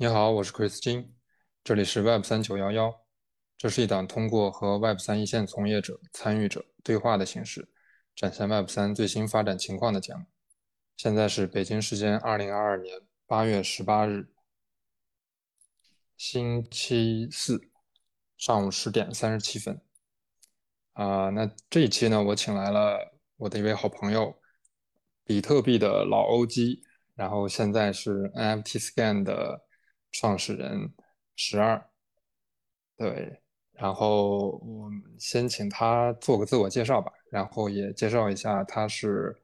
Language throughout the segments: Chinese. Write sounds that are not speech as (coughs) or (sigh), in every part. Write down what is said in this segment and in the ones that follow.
你好，我是 Chris 金，这里是 Web 三九幺幺。这是一档通过和 Web 三一线从业者、参与者对话的形式，展现 Web 三最新发展情况的节目。现在是北京时间二零二二年八月十八日，星期四上午十点三十七分。啊，那这一期呢，我请来了我的一位好朋友，比特币的老 OG，然后现在是 NFT Scan 的创始人十二。对，然后我们先请他做个自我介绍吧，然后也介绍一下他是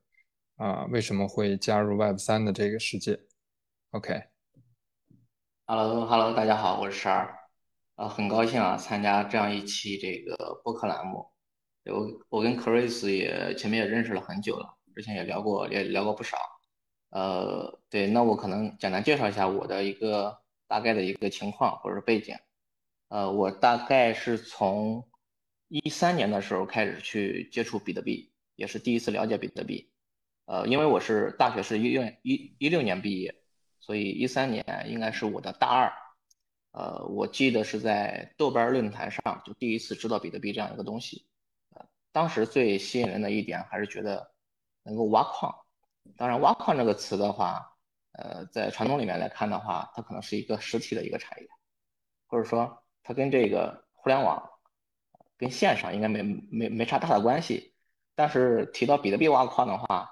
啊为什么会加入 Web 三的这个世界。OK。Hello，Hello，大家好，我是十二，啊，很高兴啊参加这样一期这个播客栏目。我我跟 Chris 也前面也认识了很久了，之前也聊过，也聊过不少。呃，对，那我可能简单介绍一下我的一个大概的一个情况或者背景。呃，我大概是从一三年的时候开始去接触比特币，也是第一次了解比特币。呃，因为我是大学是一六一一六年毕业，所以一三年应该是我的大二。呃，我记得是在豆瓣论坛上就第一次知道比特币这样一个东西。当时最吸引人的一点还是觉得能够挖矿。当然，挖矿这个词的话，呃，在传统里面来看的话，它可能是一个实体的一个产业，或者说它跟这个互联网、跟线上应该没没没啥大的关系。但是提到比特币挖矿的话，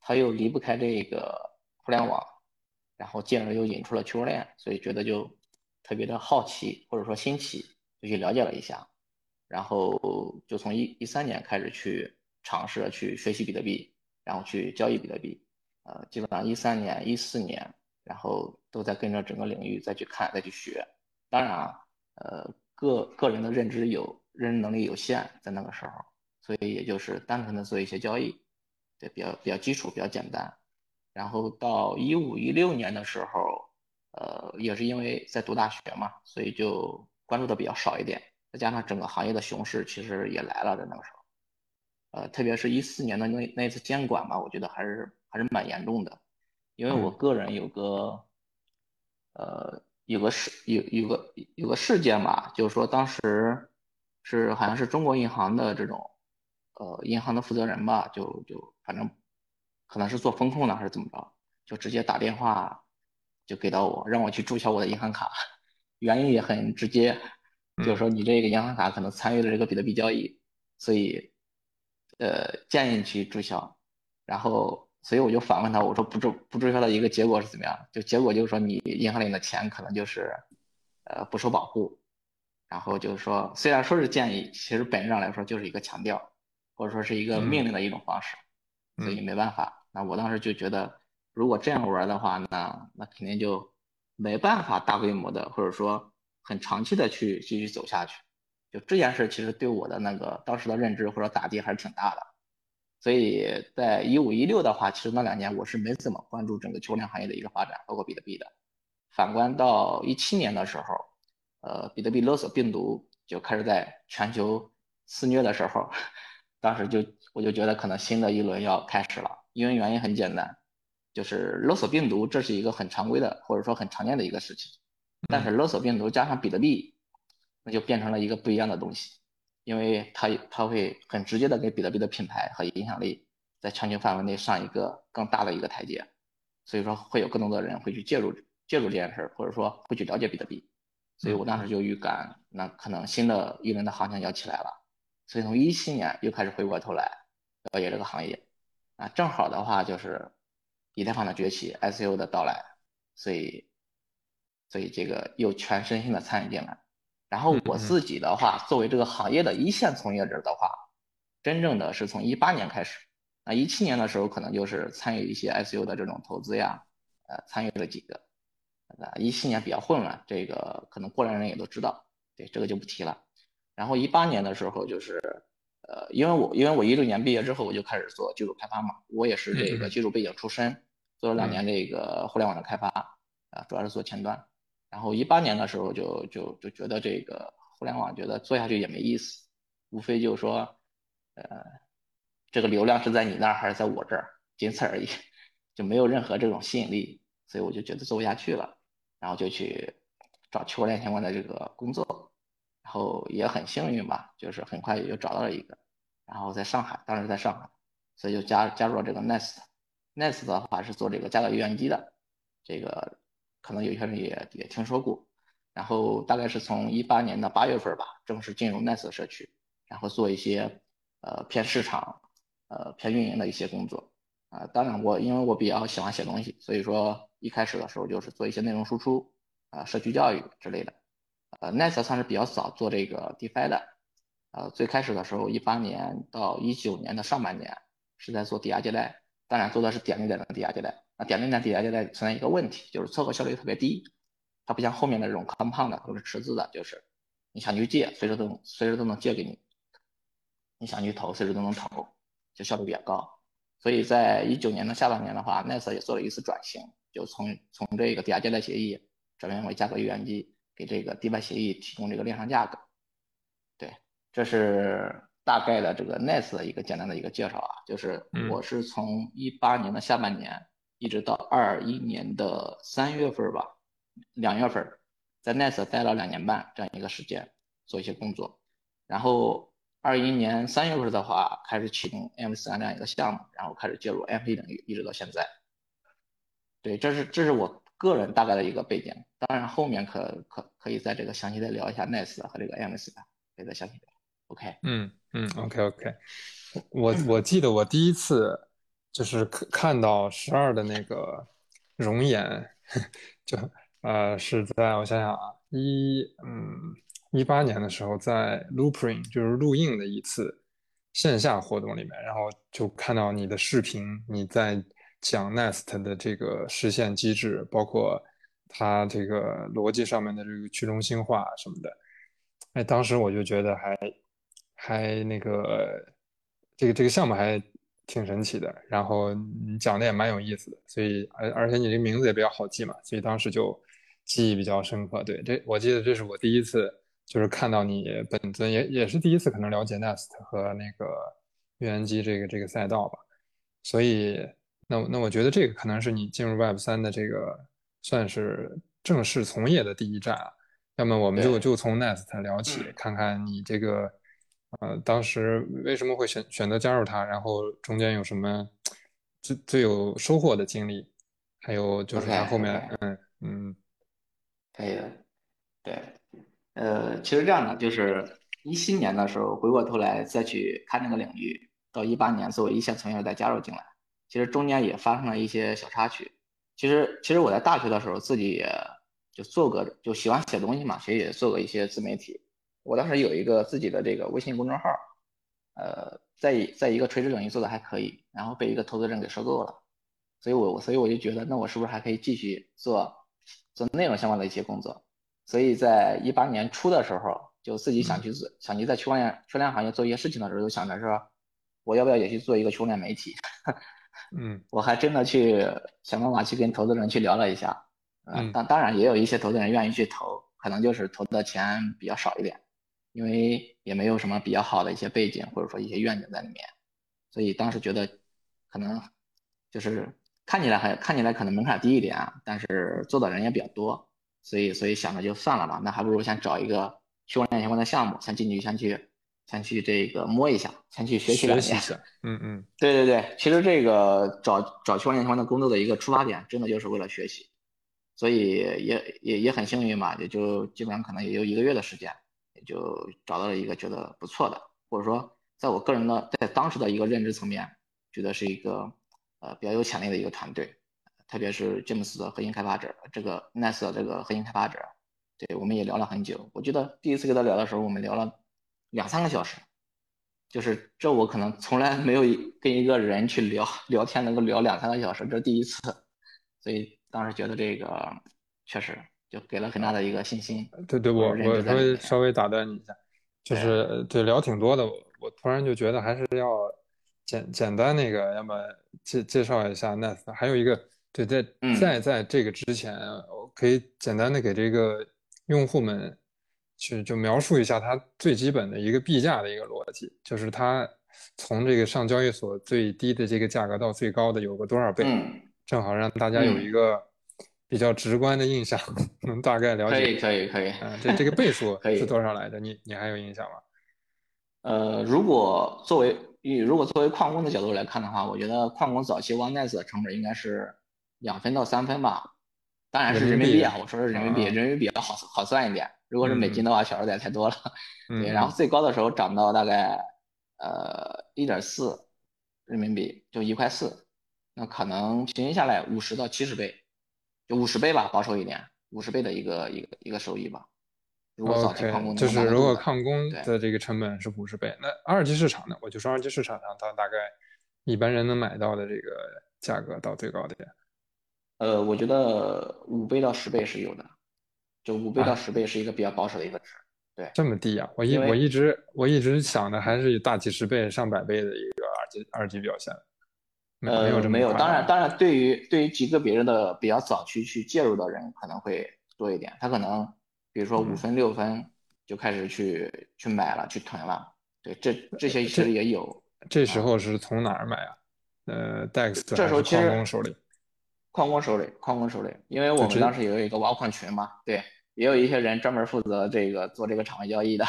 它又离不开这个互联网，然后进而又引出了区块链，所以觉得就特别的好奇或者说新奇，就去了解了一下。然后就从一一三年开始去尝试去学习比特币，然后去交易比特币，呃，基本上一三年、一四年，然后都在跟着整个领域再去看、再去学。当然啊，呃，个个人的认知有认知能力有限，在那个时候，所以也就是单纯的做一些交易，对，比较比较基础、比较简单。然后到一五一六年的时候，呃，也是因为在读大学嘛，所以就关注的比较少一点。再加上整个行业的熊市其实也来了，在那个时候，呃，特别是一四年的那那次监管吧，我觉得还是还是蛮严重的，因为我个人有个，呃，有个事有有个有个事件吧，就是说当时是好像是中国银行的这种，呃，银行的负责人吧，就就反正可能是做风控的还是怎么着，就直接打电话就给到我，让我去注销我的银行卡，原因也很直接。就是说，你这个银行卡可能参与了这个比特币交易，所以，呃，建议你去注销。然后，所以我就反问他，我说不注不注销的一个结果是怎么样？就结果就是说，你银行里的钱可能就是，呃，不受保护。然后就是说，虽然说是建议，其实本质上来说就是一个强调，或者说是一个命令的一种方式。所以没办法。那我当时就觉得，如果这样玩的话，那那肯定就没办法大规模的，或者说。很长期的去继续走下去，就这件事其实对我的那个当时的认知或者打击还是挺大的，所以在一五一六的话，其实那两年我是没怎么关注整个区块链行业的一个发展，包括比特币的。反观到一七年的时候，呃，比特币勒索病毒就开始在全球肆虐的时候，(laughs) 当时就我就觉得可能新的一轮要开始了，因为原因很简单，就是勒索病毒这是一个很常规的或者说很常见的一个事情。但是勒索病毒加上比特币，那就变成了一个不一样的东西，因为它它会很直接的给比特币的品牌和影响力在全球范围内上一个更大的一个台阶，所以说会有更多的人会去介入介入这件事儿，或者说会去了解比特币，所以我当时就预感，那可能新的一轮的行情要起来了，所以从一七年又开始回过头来了解这个行业，啊，正好的话就是以太坊的崛起，ICO 的到来，所以。所以这个又全身心的参与进来，然后我自己的话，作为这个行业的一线从业者的话，真正的是从一八年开始，那一七年的时候可能就是参与一些 ICU 的这种投资呀，呃，参与了几个，啊，一七年比较混乱，这个可能过来人也都知道，对，这个就不提了。然后一八年的时候就是，呃，因为我因为我一六年毕业之后我就开始做技术开发嘛，我也是这个技术背景出身，做了两年这个互联网的开发，啊，主要是做前端。然后一八年的时候就就就觉得这个互联网觉得做下去也没意思，无非就是说，呃，这个流量是在你那儿还是在我这儿，仅此而已，就没有任何这种吸引力，所以我就觉得做不下去了。然后就去找区块链相关的这个工作，然后也很幸运吧，就是很快也就找到了一个，然后在上海，当时在上海，所以就加加入了这个 Nest，Nest 的话是做这个价格预言机的，这个可能有些人也也听说过，然后大概是从一八年的八月份吧，正式进入 Nest 社区，然后做一些呃偏市场。呃，偏运营的一些工作啊，当然我因为我比较喜欢写东西，所以说一开始的时候就是做一些内容输出啊，社区教育之类的。呃，Nest 算是比较早做这个 DeFi 的，呃，最开始的时候一八年到一九年的上半年是在做抵押借贷，当然做的是点对点的抵押借贷。那点对点抵押借贷存在一个问题，就是撮合效率特别低，它不像后面的这种 Compound 都是池子的，就是你想去借，随时都能随时都能借给你，你想去投，随时都能投。就效率比较高，所以在一九年的下半年的话，Nest 也做了一次转型，就从从这个抵押借贷协议转变为价格预言机，给这个 DeFi 协议提供这个链上价格。对，这是大概的这个 Nest 的一个简单的一个介绍啊，就是我是从一八年的下半年一直到二一年的三月份吧，两月份在 Nest 待了两年半这样一个时间做一些工作，然后。二一年三月份的话，开始启动 M 三这样一个项目，然后开始介入 NFT 领域，一直到现在。对，这是这是我个人大概的一个背景。当然，后面可可可以在这个详细的聊一下 Nice 和这个 M 四，可以再详细聊。OK，嗯嗯，OK OK。(laughs) 我我记得我第一次就是看看到十二的那个容颜，(laughs) 就呃是在我想想啊，一嗯。一八年的时候，在 Loopring 就是录印的一次线下活动里面，然后就看到你的视频，你在讲 Nest 的这个实现机制，包括它这个逻辑上面的这个去中心化什么的。哎，当时我就觉得还还那个这个这个项目还挺神奇的，然后你讲的也蛮有意思的，所以而而且你这名字也比较好记嘛，所以当时就记忆比较深刻。对，这我记得这是我第一次。就是看到你本尊也也是第一次可能了解 Nest 和那个预言机这个这个赛道吧，所以那那我觉得这个可能是你进入 Web 三的这个算是正式从业的第一站啊。要么我们就就从 Nest 聊起，看看你这个呃当时为什么会选选择加入它，然后中间有什么最最有收获的经历，还有就是它后面嗯嗯，可以的，对。呃，其实这样的，就是一七年的时候回过头来再去看那个领域，到一八年作为一线从业者再加入进来，其实中间也发生了一些小插曲。其实，其实我在大学的时候自己也就做个，就喜欢写东西嘛，所以也做过一些自媒体。我当时有一个自己的这个微信公众号，呃，在在一个垂直领域做的还可以，然后被一个投资人给收购了，所以我我所以我就觉得，那我是不是还可以继续做做内容相关的一些工作？所以在一八年初的时候，就自己想去做，想去在区块链区块链行业做一些事情的时候，就想着说，我要不要也去做一个区块链媒体？(laughs) 嗯，我还真的去想办法去跟投资人去聊了一下，嗯，当当然也有一些投资人愿意去投，可能就是投的钱比较少一点，因为也没有什么比较好的一些背景或者说一些愿景在里面，所以当时觉得可能就是看起来还看起来可能门槛低一点啊，但是做的人也比较多。所以，所以想着就算了吧，那还不如先找一个区块链相关的项目，先进去，先去，先去这个摸一下，先去学习两年。(laughs) 嗯嗯，对对对，其实这个找找区块链相关的工作的一个出发点，真的就是为了学习。所以也也也很幸运嘛，也就基本上可能也就一个月的时间，也就找到了一个觉得不错的，或者说在我个人的在当时的一个认知层面，觉得是一个呃比较有潜力的一个团队。特别是詹姆斯的核心开发者，这个 Nest 的这个核心开发者，对，我们也聊了很久。我记得第一次跟他聊的时候，我们聊了两三个小时，就是这我可能从来没有跟一个人去聊聊天能够聊两三个小时，这是第一次，所以当时觉得这个确实就给了很大的一个信心。对对，我我稍微稍微打断你一下，就是对聊挺多的，我我突然就觉得还是要简简单那个，要么介介绍一下 Nest，还有一个。对，在在在这个之前，我可以简单的给这个用户们去就描述一下它最基本的一个币价的一个逻辑，就是它从这个上交易所最低的这个价格到最高的有个多少倍，正好让大家有一个比较直观的印象，(laughs) 能大概了解？可以，可以，可以。嗯，这这个倍数可以是多少来着？你你还有印象吗？呃，如果作为以如果作为矿工的角度来看的话，我觉得矿工早期 One Nice 的成本应该是两分到三分吧。当然是人民币啊，我说是人民币，人民币要好好算一点。如果是美金的话，小数点太多了。对，然后最高的时候涨到大概呃一点四人民币，就一块四，那可能平均下来五十到七十倍，就五十倍吧，保守一点，五十倍的一个一个一个收益吧。如果早期矿工就是如果矿工的这个成本是五十倍，那二级市场呢？我就说二级市场上它大概一般人能买到的这个价格到最高点。呃，我觉得五倍到十倍是有的，就五倍到十倍是一个比较保守的一个值。对，这么低啊？我一我一直我一直想的还是有大几十倍、上百倍的一个二级二级表现。没有没有，当然当然，对于对于极个别人的比较早期去介入的人可能会多一点，他可能比如说五分六分就开始去去买了去囤了。对，这这些其实也有。这时候是从哪儿买啊？呃，DEX 这时候其实矿工手里。矿工手里，矿工手里，因为我们当时也有一个挖矿群嘛，对，也有一些人专门负责这个做这个场外交易的，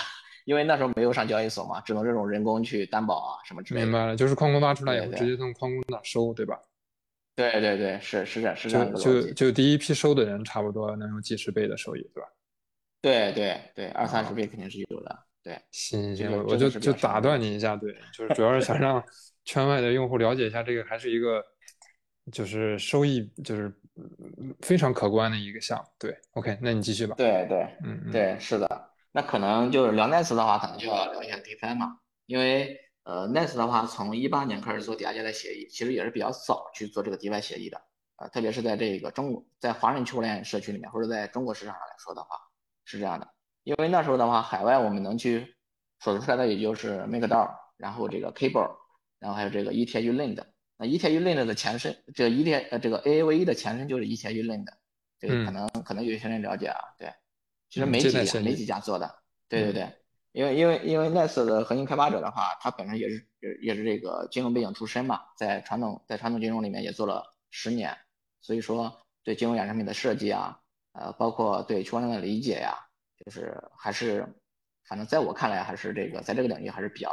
因为那时候没有上交易所嘛，只能这种人工去担保啊什么之类的。明白了，就是矿工挖出来以后直接从矿工那收，对吧？对对对，是是这是这样的就就第一批收的人差不多能有几十倍的收益，对吧？对对对，二三十倍肯定是有的。对，行行，我就就打断你一下，对，就是主要是想让圈外的用户了解一下这个，还是一个。就是收益就是非常可观的一个项目，对，OK，那你继续吧。对对，嗯对，是的。那可能就是聊 Nice 的话，可能就要聊一下 DeFi 嘛，因为呃，Nice 的话从一八年开始做抵押借贷协议，其实也是比较早去做这个 DeFi 协议的啊，特别是在这个中国，在华人区块链社区里面，或者在中国市场上来说的话，是这样的。因为那时候的话，海外我们能去数出来的也就是 MakerDAO，然后这个 Cable，然后还有这个 ETH Lend。那 ETH Lend 的前身，这 ETH 呃这个 AAVE 的前身就是 ETH Lend，这个可能可能有些人了解啊，对，其实没几家没几家做的，对对对，因为因为因为 Nice 的核心开发者的话，他本身也是也也是这个金融背景出身嘛，在传统在传统金融里面也做了十年，所以说对金融衍生品的设计啊，呃包括对区块链的理解呀，就是还是反正在我看来还是这个在这个领域还是比较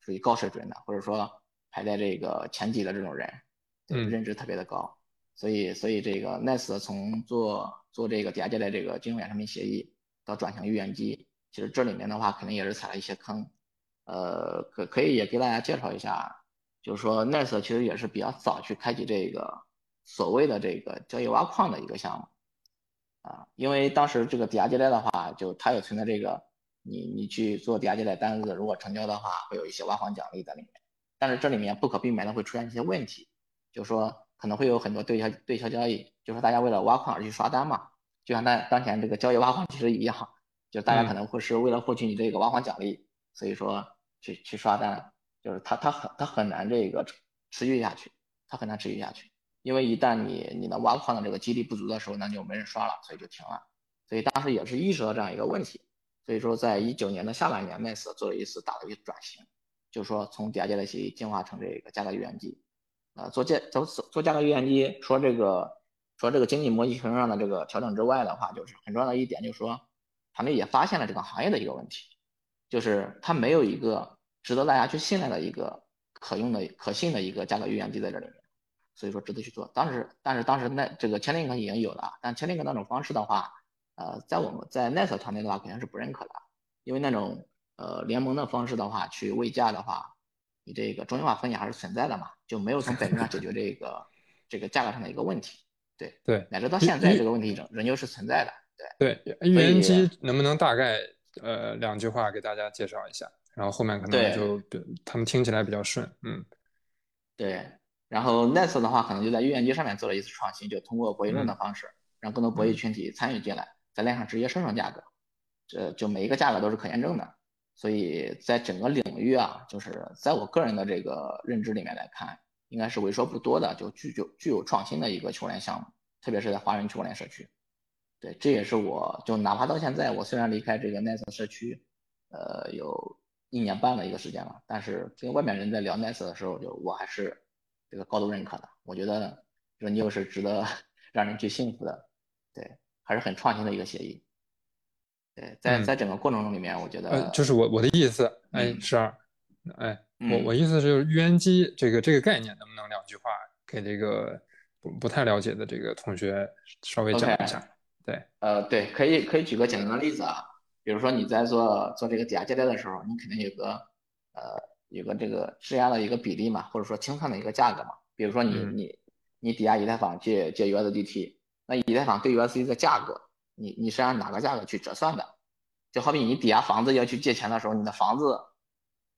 属于高水准的，或者说。排在这个前几的这种人，认知特别的高，所以所以这个 Nice 从做做这个抵押借贷这个金融衍生品协议到转型预言机，其实这里面的话肯定也是踩了一些坑，呃，可可以也给大家介绍一下，就是说 Nice 其实也是比较早去开启这个所谓的这个交易挖矿的一个项目，啊，因为当时这个抵押借贷的话，就它也存在这个，你你去做抵押借贷单子，如果成交的话，会有一些挖矿奖励在里面。但是这里面不可避免的会出现一些问题，就是说可能会有很多对销对销交易，就是大家为了挖矿而去刷单嘛，就像当当前这个交易挖矿其实一样，就大家可能会是为了获取你这个挖矿奖励，所以说去去刷单，就是它它很它很难这个持续下去，它很难持续下去，因为一旦你你的挖矿的这个基地不足的时候，那就没人刷了，所以就停了，所以当时也是意识到这样一个问题，所以说在一九年的下半年，Nice 做了一次大的一个转型。就是说，从抵押借贷协议进化成这个价格预言机，啊，做价做做价格预言机，说这个说这个经济模型上的这个调整之外的话，就是很重要的一点，就是说团队也发现了这个行业的一个问题，就是它没有一个值得大家去信赖的一个可用的、可信的一个价格预言机在这里面，所以说值得去做。当时，但是当时那这个千链哥已经有了，但千链哥那种方式的话，呃，在我们在 Nice 团队的话肯定是不认可的，因为那种。呃，联盟的方式的话，去喂价的话，你这个中心化风险还是存在的嘛，就没有从本质上解决这个这个价格上的一个问题。对对，乃至到现在这个问题仍仍旧是存在的。对对，预言机能不能大概呃两句话给大家介绍一下，然后后面可能就他们听起来比较顺。嗯，对。然后 Nest 的话，可能就在预言机上面做了一次创新，就通过博弈论的方式，让更多博弈群体参与进来，在链上直接生成价格，这就每一个价格都是可验证的。所以在整个领域啊，就是在我个人的这个认知里面来看，应该是为数不多的就具有具有创新的一个区块链项目，特别是在华人区块链社区。对，这也是我就哪怕到现在，我虽然离开这个 Nice 社区，呃，有一年半的一个时间了，但是跟外面人在聊 Nice 的时候，就我还是这个高度认可的。我觉得，说你又是值得 (laughs) 让人去信服的对，还是很创新的一个协议。对，在在整个过程中里面，我觉得呃，就是我我的意思，哎，十二，哎，我我意思是预言机这个这个概念，能不能两句话给这个不不太了解的这个同学稍微讲一下？对，呃，对，可以可以举个简单的例子啊，比如说你在做做这个抵押借贷的时候，你肯定有个呃有个这个质押的一个比例嘛，或者说清算的一个价格嘛。比如说你你你抵押以太坊借借 USDT，那以太坊对 USDT 的价格。你你是按哪个价格去折算的？就好比你抵押房子要去借钱的时候，你的房子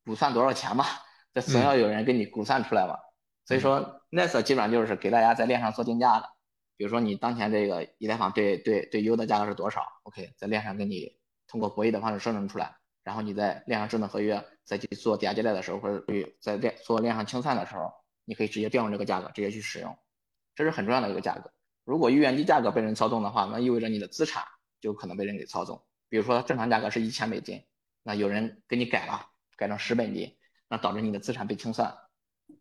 估算多少钱嘛？这总要有人给你估算出来嘛。所以说，NES 基本上就是给大家在链上做定价的。比如说你当前这个以太坊对对对 U 的价格是多少？OK，在链上给你通过博弈的方式生成出来，然后你在链上智能合约再去做抵押借贷的时候，或者去在链做链上清算的时候，你可以直接调用这个价格直接去使用，这是很重要的一个价格。如果预言机价格被人操纵的话，那意味着你的资产就可能被人给操纵。比如说正常价格是一千美金，那有人给你改了，改成十美金，那导致你的资产被清算，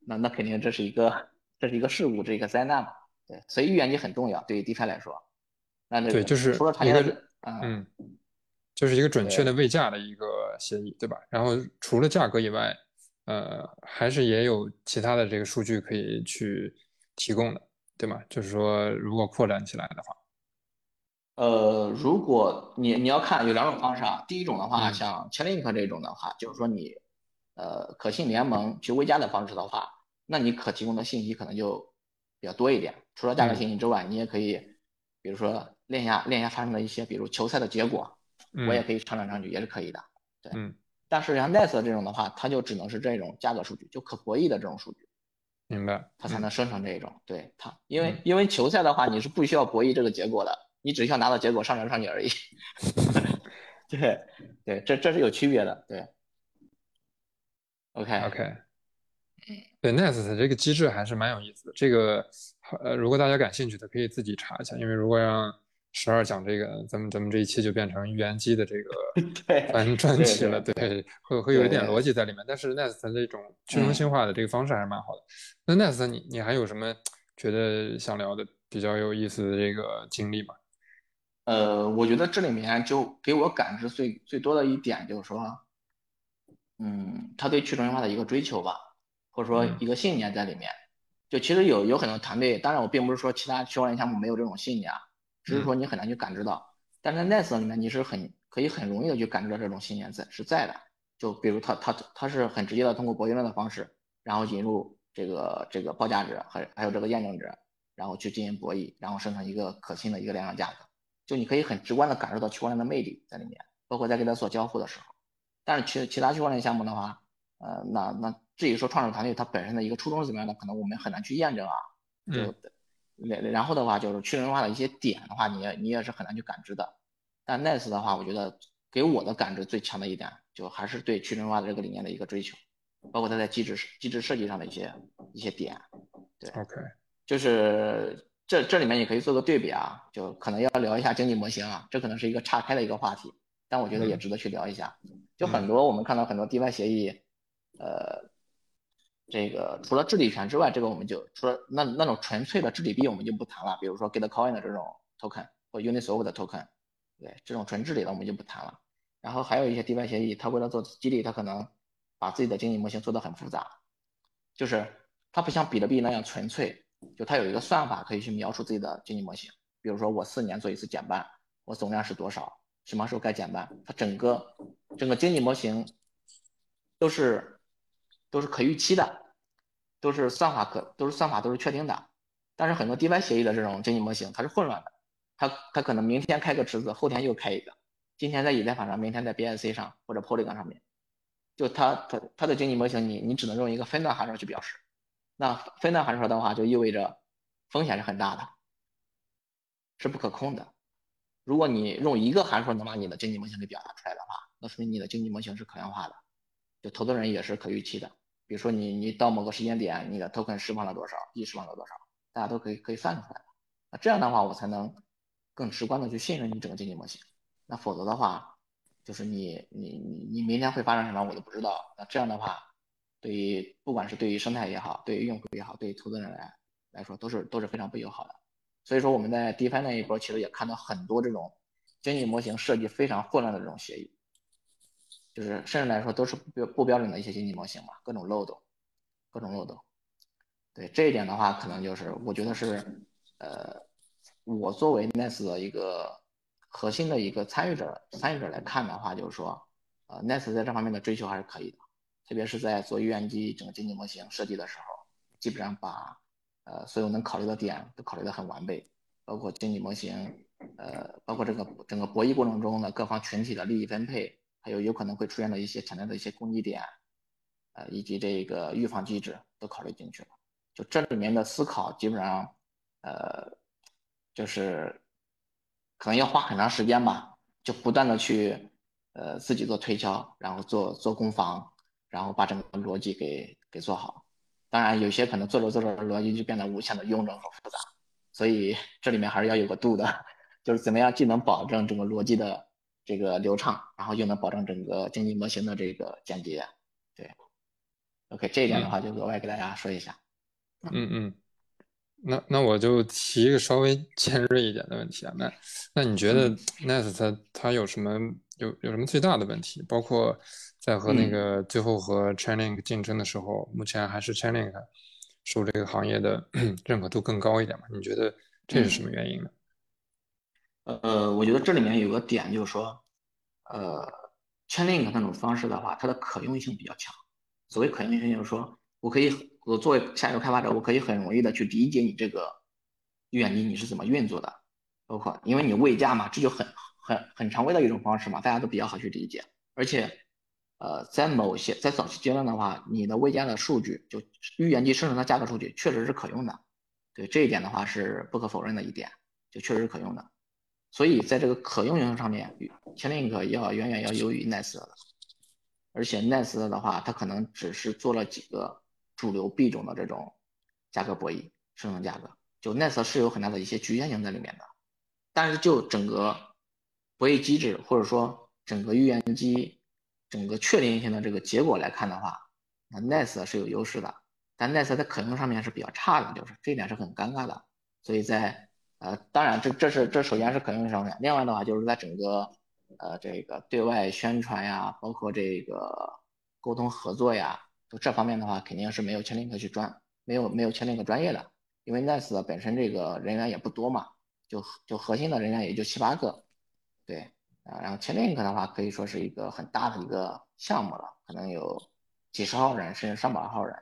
那那肯定这是一个这是一个事故，这是一个灾难嘛？对，所以预言机很重要，对于 DeFi 来说。那对，就是除了一个嗯，就是一个准确的位价的一个协议，对吧？然后除了价格以外，呃，还是也有其他的这个数据可以去提供的。对吗？就是说，如果扩展起来的话，呃，如果你你要看有两种方式啊。第一种的话，像 Chainlink 这种的话，就是说你呃可信联盟去微加的方式的话，那你可提供的信息可能就比较多一点。除了价格信息之外，你也可以，比如说链下链下发生的一些，比如球赛的结果，我也可以传传上去，也是可以的。对，但是像 Nest 这种的话，它就只能是这种价格数据，就可博弈的这种数据。明白，它才能生成这一种，对它，因为因为球赛的话，你是不需要博弈这个结果的，你只需要拿到结果上传上去而已。(laughs) 对对，这这是有区别的，对。OK OK，对 Nest 这个机制还是蛮有意思的，这个呃，如果大家感兴趣的可以自己查一下，因为如果让十二讲这个，咱们咱们这一期就变成预言机的这个 (laughs) 专专题了，对，会会有一点逻辑在里面。但是 Nest 这种去中心化的这个方式还是蛮好的。那 Nest 你你还有什么觉得想聊的比较有意思的这个经历吗？呃，我觉得这里面就给我感知最最多的一点就是说，嗯，他对去中心化的一个追求吧，或者说一个信念在里面。就其实有有很多团队，当然我并不是说其他区块链项目没有这种信念啊。只是说你很难去感知到，但在 Nest 里面你是很可以很容易的去感知到这种信念在是在的。就比如它它它是很直接的通过博弈论的方式，然后引入这个这个报价值还还有这个验证值，然后去进行博弈，然后生成一个可信的一个量化价格。就你可以很直观的感受到区块链的魅力在里面，包括在跟它做交互的时候。但是其其他区块链项目的话，呃，那那至于说创始团队它本身的一个初衷是怎么样的，可能我们很难去验证啊。就然然后的话，就是去中心化的一些点的话，你也你也是很难去感知的。但 Nice 的话，我觉得给我的感知最强的一点，就还是对去中心化的这个理念的一个追求，包括它在机制机制设计上的一些一些点。对，OK，就是这这里面也可以做个对比啊，就可能要聊一下经济模型啊，这可能是一个岔开的一个话题，但我觉得也值得去聊一下。就很多我们看到很多 DeFi 协议，呃。这个除了治理权之外，这个我们就除了那那种纯粹的治理币，我们就不谈了。比如说 Gitcoin 的这种 token 或 Uniswap 的 token，对这种纯治理的我们就不谈了。然后还有一些 DY 协议，它为了做激励，它可能把自己的经济模型做得很复杂，就是它不像比特币那样纯粹，就它有一个算法可以去描述自己的经济模型。比如说我四年做一次减半，我总量是多少，什么时候该减半，它整个整个经济模型都是。都是可预期的，都是算法可都是算法都是确定的，但是很多 DeFi 协议的这种经济模型它是混乱的，它它可能明天开个池子，后天又开一个，今天在以太坊上，明天在 BSC 上或者 Polygon 上面，就它它它的经济模型你你只能用一个分段函数去表示，那分段函数的话就意味着风险是很大的，是不可控的。如果你用一个函数能把你的经济模型给表达出来的话，那说明你的经济模型是可量化的，就投资人也是可预期的。比如说你你到某个时间点，你的 token 释放了多少，E 释放了多少，大家都可以可以算出来。那这样的话，我才能更直观的去信任你整个经济模型。那否则的话，就是你你你你明天会发生什么，我都不知道。那这样的话，对于不管是对于生态也好，对于用户也好，对于投资人来来说，都是都是非常不友好的。所以说我们在 DeFi 那一波其实也看到很多这种经济模型设计非常混乱的这种协议，就是甚至来说都是不标不标准的一些经济模型嘛，各种漏洞，各种漏洞。对这一点的话，可能就是我觉得是，呃，我作为 Nest 的一个核心的一个参与者参与者来看的话，就是说，呃，Nest 在这方面的追求还是可以的，特别是在做预言机整个经济模型设计的时候，基本上把呃所有能考虑的点都考虑的很完备，包括经济模型，呃，包括这个整个博弈过程中的各方群体的利益分配，还有有可能会出现的一些潜在的一些攻击点，呃，以及这个预防机制都考虑进去了。就这里面的思考，基本上，呃，就是可能要花很长时间吧，就不断的去，呃，自己做推敲，然后做做攻防，然后把整个逻辑给给做好。当然，有些可能做着做着逻辑就变得无限的臃肿和复杂，所以这里面还是要有个度的，(laughs) 就是怎么样既能保证整个逻辑的这个流畅，然后又能保证整个经济模型的这个简洁。对，OK，这一点的话就额外给大家说一下。嗯嗯，那那我就提一个稍微 (laughs) 尖锐一点的问题啊，那那你觉得 Nest 它它有什么有有什么最大的问题？包括在和那个最后和 Chainlink 竞争的时候，目前还是 Chainlink 受这个行业的 (clears throat) 认可度更高一点嘛？你觉得这是什么原因呢？呃，我觉得这里面有个点就是说，呃，Chainlink 那种方式的话，它的可用性比较强。所谓可用性，就是说我可以。我作为下游开发者，我可以很容易的去理解你这个预言机你是怎么运作的，包括因为你位价嘛，这就很很很常规的一种方式嘛，大家都比较好去理解。而且，呃，在某些在早期阶段的话，你的位价的数据就预言机生成的价格数据确实是可用的，对这一点的话是不可否认的一点，就确实是可用的。所以在这个可用性上面，Chainlink 要远远要优于 Nest 的，而且 Nest 的话，它可能只是做了几个。主流币种的这种价格博弈生成价格，就 Nest 是有很大的一些局限性在里面的，但是就整个博弈机制或者说整个预言机整个确定性的这个结果来看的话，那 Nest 是有优势的，但 Nest 在可用上面是比较差的，就是这点是很尴尬的。所以在呃，当然这这是这首先是可用上面，另外的话就是在整个呃这个对外宣传呀，包括这个沟通合作呀。就这方面的话，肯定是没有 Chainlink 去专，没有没有 Chainlink 专业的，因为 Nest 本身这个人员也不多嘛，就就核心的人员也就七八个，对啊，然后 Chainlink 的话可以说是一个很大的一个项目了，可能有几十号人甚至上百号人，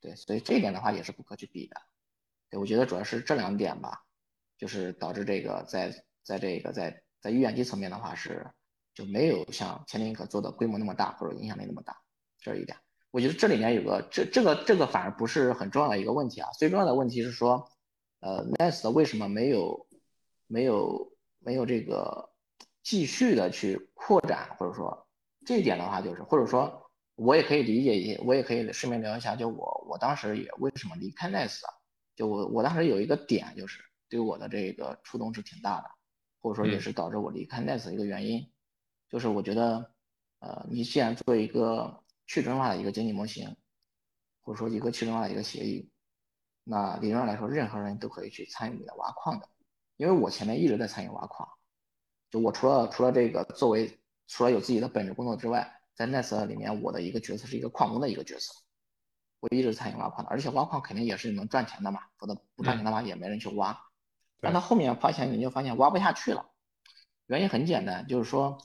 对，所以这一点的话也是不可去比的，对，我觉得主要是这两点吧，就是导致这个在在这个在在预言机层面的话是就没有像前林可做的规模那么大或者影响力那么大，这是一点。我觉得这里面有个这这个这个反而不是很重要的一个问题啊，最重要的问题是说，呃，Nest 为什么没有没有没有这个继续的去扩展，或者说这一点的话，就是或者说我也可以理解一，我也可以顺便聊一下，就我我当时也为什么离开 Nest，就我我当时有一个点就是对我的这个触动是挺大的，或者说也是导致我离开 Nest 的一个原因，就是我觉得，呃，你既然做一个去中心化的一个经济模型，或者说一个去中心化的一个协议，那理论上来说，任何人都可以去参与你的挖矿的。因为我前面一直在参与挖矿，就我除了除了这个作为除了有自己的本职工作之外，在 Nest 里面我的一个角色是一个矿工的一个角色，我一直参与挖矿的，而且挖矿肯定也是能赚钱的嘛，否则不赚钱的话也没人去挖。但到后面发现，你就发现挖不下去了，原因很简单，就是说。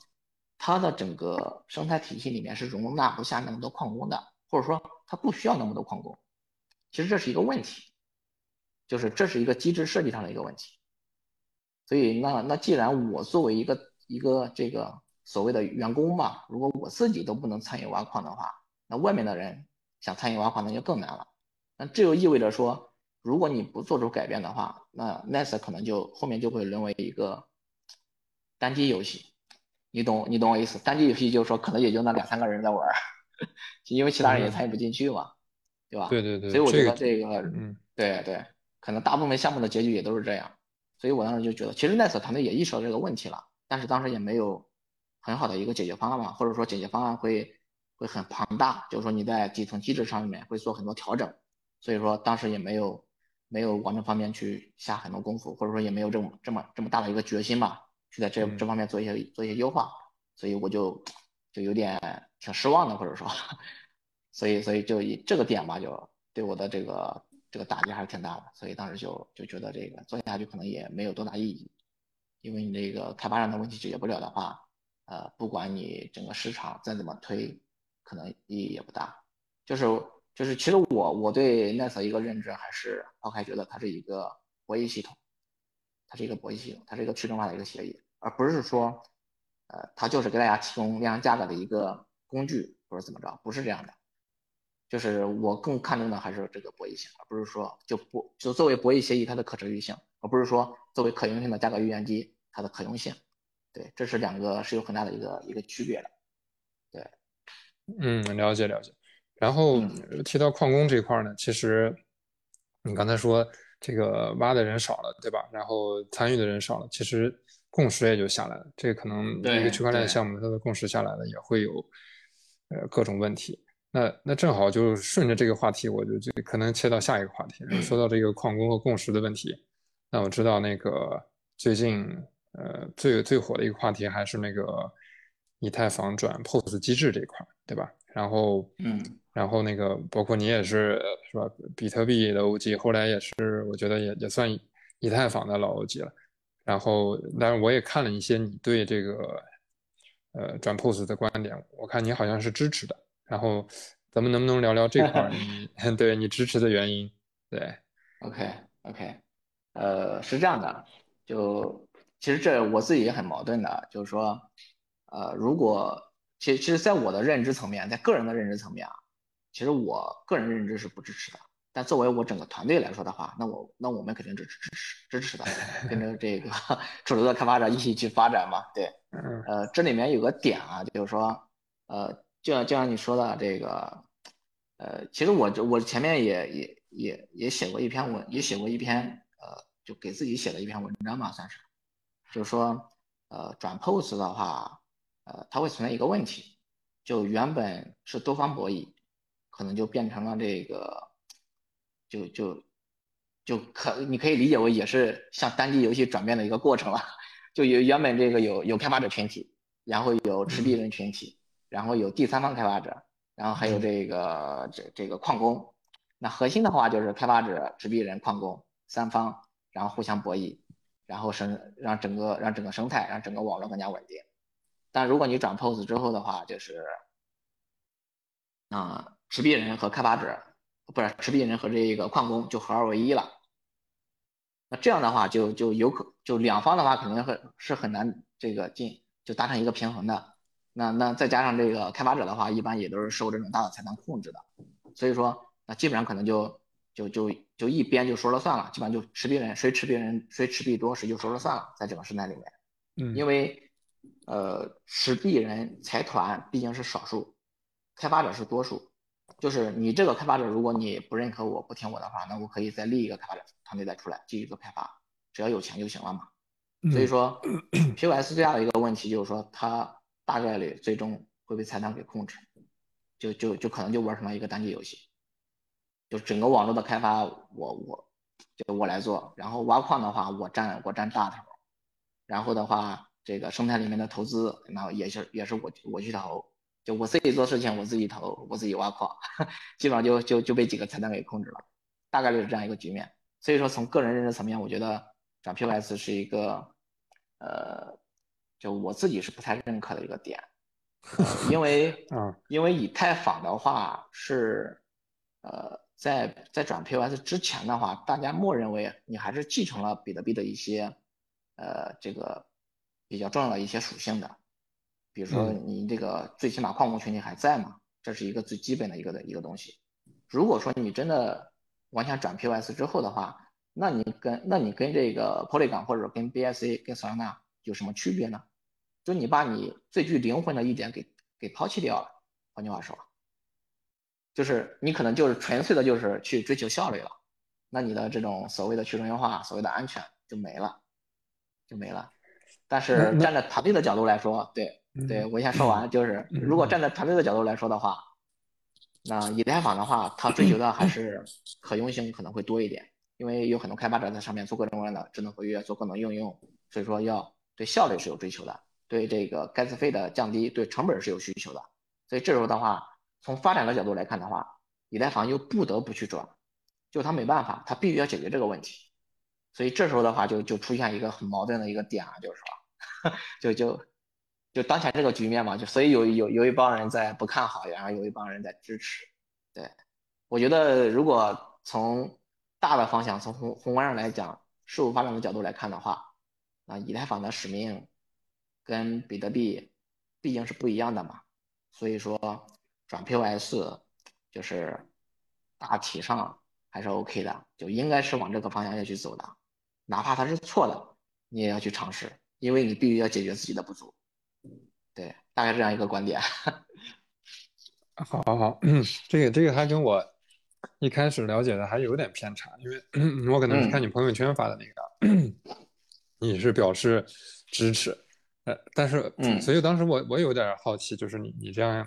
它的整个生态体系里面是容纳不下那么多矿工的，或者说它不需要那么多矿工。其实这是一个问题，就是这是一个机制设计上的一个问题。所以那那既然我作为一个一个这个所谓的员工嘛，如果我自己都不能参与挖矿的话，那外面的人想参与挖矿那就更难了。那这就意味着说，如果你不做出改变的话，那 Nest 可能就后面就会沦为一个单机游戏。你懂你懂我意思，单机游戏就是说可能也就那两三个人在玩儿，(laughs) 因为其他人也参与不进去嘛，对吧？对对对。所以我觉得这个，嗯，对对，可能大部分项目的结局也都是这样。所以我当时就觉得，其实 Nest 团队也意识到这个问题了，但是当时也没有很好的一个解决方案嘛，或者说解决方案会会很庞大，就是说你在底层机制上面会做很多调整，所以说当时也没有没有往这方面去下很多功夫，或者说也没有这么这么这么大的一个决心吧，去在这这方面做一些做一些优化，所以我就就有点挺失望的，或者说，(laughs) 所以所以就以这个点吧，就对我的这个这个打击还是挺大的，所以当时就就觉得这个做下去可能也没有多大意义，因为你这个开发商的问题解决不了的话，呃，不管你整个市场再怎么推，可能意义也不大，就是。就是，其实我我对 Nest 一个认知还是抛开觉得它是一个博弈系统，它是一个博弈系统，它是一个去中化的一个协议，而不是说，呃，它就是给大家提供量价格的一个工具或者怎么着，不是这样的。就是我更看重的还是这个博弈性，而不是说就不就作为博弈协议它的可持续性，而不是说作为可用性的价格预言机它的可用性。对，这是两个是有很大的一个一个区别的。对，嗯，了解了解。然后提到矿工这块呢，其实你刚才说这个挖的人少了，对吧？然后参与的人少了，其实共识也就下来了。这可能一个区块链项目它的共识下来了，也会有呃各种问题。那那正好就顺着这个话题，我就就可能切到下一个话题。说到这个矿工和共识的问题，那我知道那个最近呃最最火的一个话题还是那个以太坊转 POS 机制这块，对吧？然后嗯。然后那个包括你也是是吧？比特币的 OG，后来也是我觉得也也算以太坊的老 OG 了。然后，但是我也看了一些你对这个呃转 POS 的观点，我看你好像是支持的。然后咱们能不能聊聊这块？(laughs) 你 (laughs) 对你支持的原因？对，OK OK，呃，是这样的，就其实这我自己也很矛盾的，就是说，呃，如果其实其实在我的认知层面，在个人的认知层面啊。其实我个人认知是不支持的，但作为我整个团队来说的话，那我那我们肯定支支持支持的，跟着这个主流的开发者一起去发展嘛。对，呃，这里面有个点啊，就是说，呃，就像就像你说的这个，呃，其实我我前面也也也也写过一篇文，也写过一篇，呃，就给自己写了一篇文章吧，算是，就是说，呃，转 POS 的话，呃，它会存在一个问题，就原本是多方博弈。可能就变成了这个，就就就可你可以理解为也是向单机游戏转变的一个过程了。就有原本这个有有开发者群体，然后有持币人群体，然后有第三方开发者，然后还有这个这这个矿工。那核心的话就是开发者、持币人、矿工三方，然后互相博弈，然后生让整个让整个生态让整个网络更加稳定。但如果你转 POS 之后的话，就是啊。持币人和开发者，不是持币人和这个矿工就合二为一了。那这样的话，就就有可就两方的话，肯定会是很难这个进就达成一个平衡的。那那再加上这个开发者的话，一般也都是受这种大的财团控制的。所以说，那基本上可能就就就就一边就说了算了，基本上就持币人谁持币人谁持币多谁就说了算了，在整个生态里面。嗯，因为呃持币人财团毕竟是少数，开发者是多数。就是你这个开发者，如果你不认可我不听我的话，那我可以再立一个开发者团队再出来继续做开发，只要有钱就行了嘛。所以说，POS 最大的一个问题就是说，它大概率最终会被财团给控制，就就就可能就玩成了一个单机游戏，就整个网络的开发我我就我来做，然后挖矿的话我占我占大头，然后的话这个生态里面的投资然后也是也是我我去投。就我自己做事情，我自己投，我自己挖矿，(laughs) 基本上就就就被几个财团给控制了，大概率是这样一个局面。所以说，从个人认知层面，我觉得转 POS 是一个，呃，就我自己是不太认可的一个点，因为，(laughs) 因为以太坊的话是，呃，在在转 POS 之前的话，大家默认为你还是继承了比特币的一些，呃，这个比较重要的一些属性的。比如说你这个最起码矿工群体还在嘛，这是一个最基本的一个的一个东西。如果说你真的完全转 POS 之后的话，那你跟那你跟这个 Polygon 或者跟 BSC 跟 Solana 有什么区别呢？就你把你最具灵魂的一点给给抛弃掉了。换句话说，就是你可能就是纯粹的就是去追求效率了，那你的这种所谓的去中心化、所谓的安全就没了，就没了。但是站在团队的角度来说，对。对我先说完，就是如果站在团队的角度来说的话，那以太坊的话，它追求的还是可用性可能会多一点。因为有很多开发者在上面做各种各样的智能合约，做各种应用，所以说要对效率是有追求的，对这个该资费的降低，对成本是有需求的。所以这时候的话，从发展的角度来看的话，以太坊又不得不去转，就他没办法，他必须要解决这个问题。所以这时候的话，就就出现一个很矛盾的一个点啊，就是说，(laughs) 就就就当前这个局面嘛，就所以有有有一帮人在不看好，然后有一帮人在支持。对，我觉得如果从大的方向，从宏宏观上来讲，事物发展的角度来看的话，那以太坊的使命跟比特币毕竟是不一样的嘛，所以说转 POS 就是大体上还是 OK 的，就应该是往这个方向要去走的。哪怕它是错的，你也要去尝试，因为你必须要解决自己的不足。对，大概这样一个观点。(laughs) 好，好，好，嗯，这个，这个还跟我一开始了解的还有点偏差，因为 (clears throat) 我可能是看你朋友圈发的那个，(clears throat) 你是表示支持，呃，但是，嗯，所以当时我我有点好奇，就是你你这样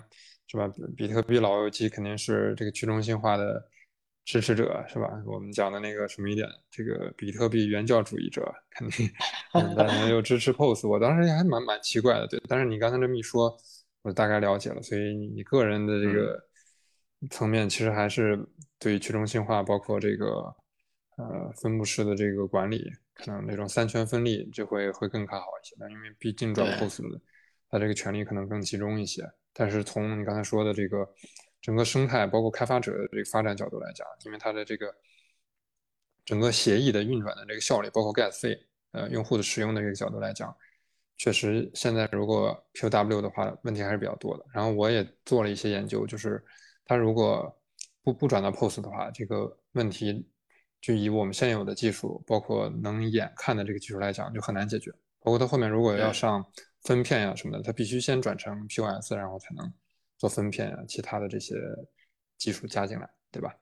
是吧？比特币老友记肯定是这个去中心化的。支持者是吧？我们讲的那个什么一点，这个比特币原教主义者肯定，(laughs) 大家又支持 POS，我当时还蛮蛮奇怪的，对。但是你刚才这么一说，我大概了解了。所以你个人的这个层面，其实还是对去中心化，包括这个呃分布式的这个管理，可能那种三权分立就会会更看好一些。因为毕竟转 POS 的，它这个权力可能更集中一些。但是从你刚才说的这个。整个生态包括开发者的这个发展角度来讲，因为它的这个整个协议的运转的这个效率，包括 gas 费，呃，用户的使用的这个角度来讲，确实现在如果 POW 的话，问题还是比较多的。然后我也做了一些研究，就是它如果不不转到 POS 的话，这个问题就以我们现有的技术，包括能眼看的这个技术来讲，就很难解决。包括它后面如果要上分片呀什么的，它必须先转成 POS，然后才能。做分片啊，其他的这些技术加进来，对吧？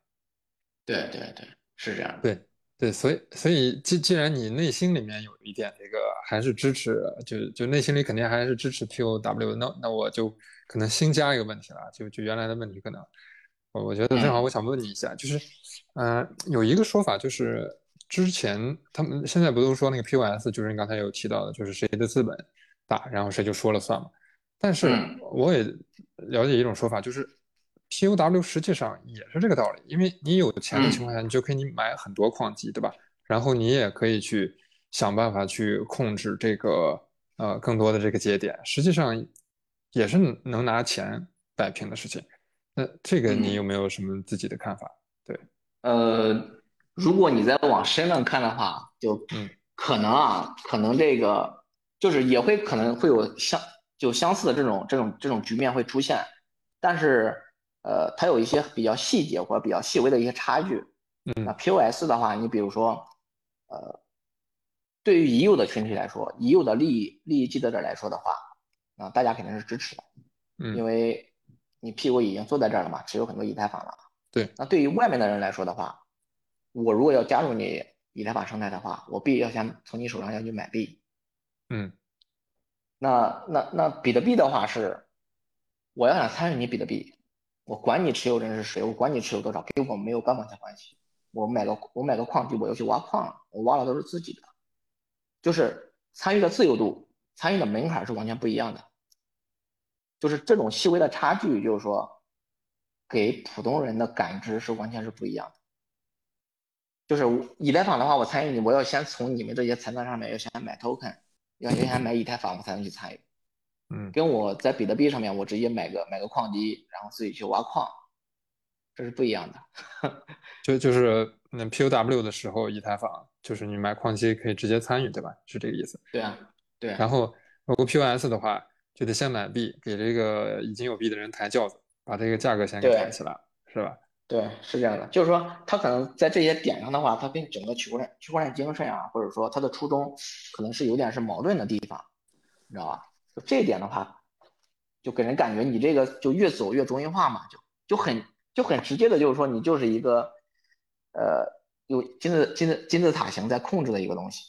对对对，是这样。对对，所以所以既既然你内心里面有一点这个还是支持，就就内心里肯定还是支持 POW，那那我就可能新加一个问题了，就就原来的问题可能，我我觉得正好我想问你一下，就是，呃，有一个说法就是之前他们现在不都说那个 POS，就是你刚才有提到的，就是谁的资本大，然后谁就说了算嘛。但是我也了解一种说法，就是 POW 实际上也是这个道理，因为你有钱的情况下，你就可以买很多矿机，对吧？然后你也可以去想办法去控制这个呃更多的这个节点，实际上也是能拿钱摆平的事情。那这个你有没有什么自己的看法？对，呃，如果你再往深了看的话，就可能啊，可能这个就是也会可能会有像。就相似的这种这种这种局面会出现，但是呃，它有一些比较细节或者比较细微的一些差距。嗯，那 POS 的话，你比如说，呃，对于已有的群体来说，已有的利益利益既得者来说的话，那大家肯定是支持的。嗯，因为你屁股已经坐在这儿了嘛，持有很多以太坊了。对。那对于外面的人来说的话，我如果要加入你以太坊生态的话，我必须要先从你手上要去买币。嗯。那那那比特币的话是，我要想参与你比特币，我管你持有人是谁，我管你持有多少，跟我没有半毛钱关系。我买个我买个矿机，我要去挖矿，我挖了都是自己的，就是参与的自由度、参与的门槛是完全不一样的。就是这种细微的差距，就是说，给普通人的感知是完全是不一样的。就是以太坊的话，我参与你，我要先从你们这些财团上面要先买 token。要先买以太坊，我才能去参与。嗯，跟我在比特币上面，我直接买个买个矿机，然后自己去挖矿，这是不一样的。(laughs) 就就是那 POW 的时候，以太坊就是你买矿机可以直接参与，对吧？是这个意思。对啊，对。然后如果 POS 的话，就得先买币，给这个已经有币的人抬轿子，把这个价格先给抬起来，是吧？对，是这样的，就是说，他可能在这些点上的话，他跟整个区块链、区块链精神啊，或者说他的初衷，可能是有点是矛盾的地方，你知道吧？就这一点的话，就给人感觉你这个就越走越中心化嘛，就就很就很直接的，就是说你就是一个，呃，有金字金字金字塔型在控制的一个东西。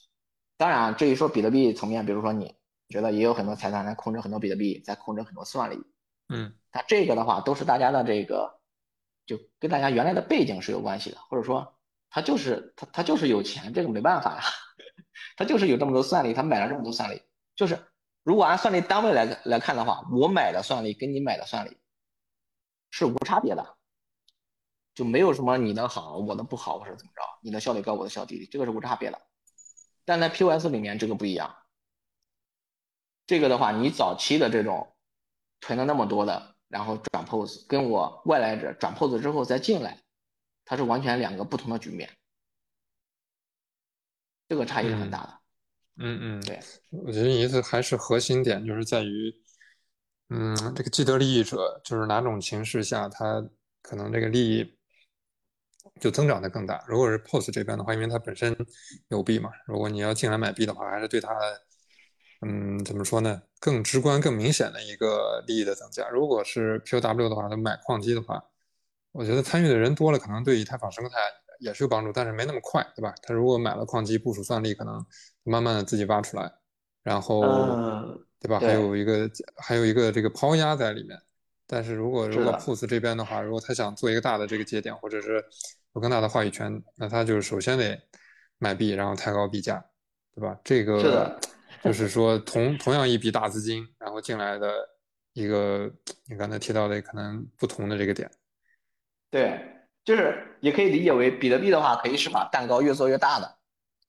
当然，至于说比特币层面，比如说你觉得也有很多财团在控制很多比特币，在控制很多算力，嗯，那这个的话都是大家的这个。就跟大家原来的背景是有关系的，或者说他就是他他就是有钱，这个没办法呀，(laughs) 他就是有这么多算力，他买了这么多算力，就是如果按算力单位来来看的话，我买的算力跟你买的算力是无差别的，就没有什么你的好我的不好或者怎么着，你的效率高我的效率低，这个是无差别的。但在 POS 里面这个不一样，这个的话，你早期的这种囤了那么多的，然后转 pose，跟我外来者转 pose 之后再进来。它是完全两个不同的局面，这个差异是很大的。嗯嗯，对，我觉得意思还是核心点就是在于，嗯，这个既得利益者就是哪种形势下，他可能这个利益就增长的更大。如果是 POS 这边的话，因为它本身有币嘛，如果你要进来买币的话，还是对它，嗯，怎么说呢，更直观、更明显的一个利益的增加。如果是 POW 的话，他买矿机的话。我觉得参与的人多了，可能对以太坊生态也是有帮助，但是没那么快，对吧？他如果买了矿机部署算力，可能慢慢的自己挖出来，然后，对吧？还有一个还有一个这个抛压在里面。但是如果如果 POS 这边的话，如果他想做一个大的这个节点，或者是有更大的话语权，那他就是首先得买币，然后抬高币价，对吧？这个 (laughs) 就是说同同样一笔大资金，然后进来的一个你刚才提到的可能不同的这个点。对，就是也可以理解为比特币的话，可以是把蛋糕越做越大的，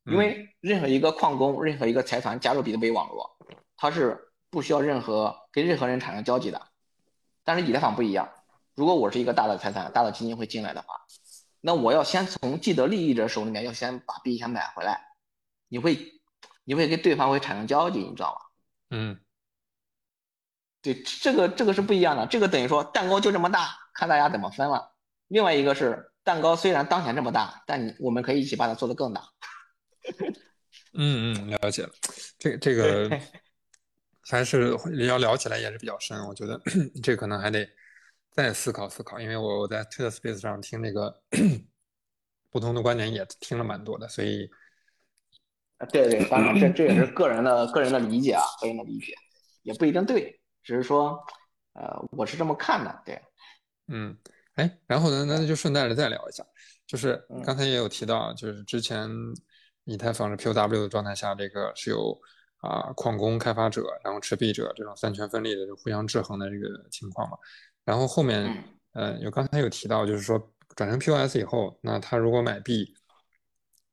因为任何一个矿工、任何一个财团加入比特币网络，它是不需要任何跟任何人产生交集的。但是以太坊不一样，如果我是一个大的财团、大的基金会进来的话，那我要先从既得利益者手里面要先把币先买回来，你会你会跟对方会产生交集，你知道吗？嗯，对，这个这个是不一样的，这个等于说蛋糕就这么大，看大家怎么分了。另外一个是蛋糕，虽然当前这么大，但你我们可以一起把它做得更大。嗯嗯，了解了。这这个 (laughs) 还是要聊起来也是比较深，我觉得 (clears throat) 这可能还得再思考思考。因为我我在 Twitter Space 上听那个 (clears throat) 不同的观点也听了蛮多的，所以对对，当然这 (coughs) 这也是个人的个人的理解啊，个人的理解也不一定对，只是说呃我是这么看的，对，嗯。哎，然后呢？那就顺带着再聊一下，就是刚才也有提到，就是之前以太坊是 POW 的状态下，这个是有啊矿工、开发者，然后持币者这种三权分立的就互相制衡的这个情况嘛。然后后面，呃，有刚才有提到，就是说转成 POS 以后，那他如果买币，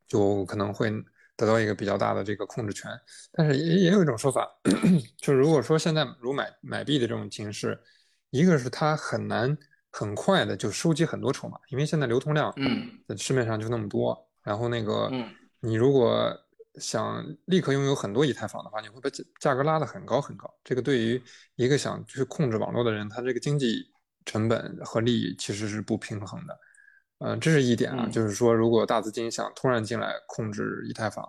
就可能会得到一个比较大的这个控制权。但是也也有一种说法，(clears throat) 就是如果说现在如买买币的这种形式，一个是它很难。很快的就收集很多筹码，因为现在流通量，嗯，在市面上就那么多。然后那个，你如果想立刻拥有很多以太坊的话，你会把价价格拉得很高很高。这个对于一个想去控制网络的人，他这个经济成本和利益其实是不平衡的。嗯，这是一点啊，就是说，如果大资金想突然进来控制以太坊，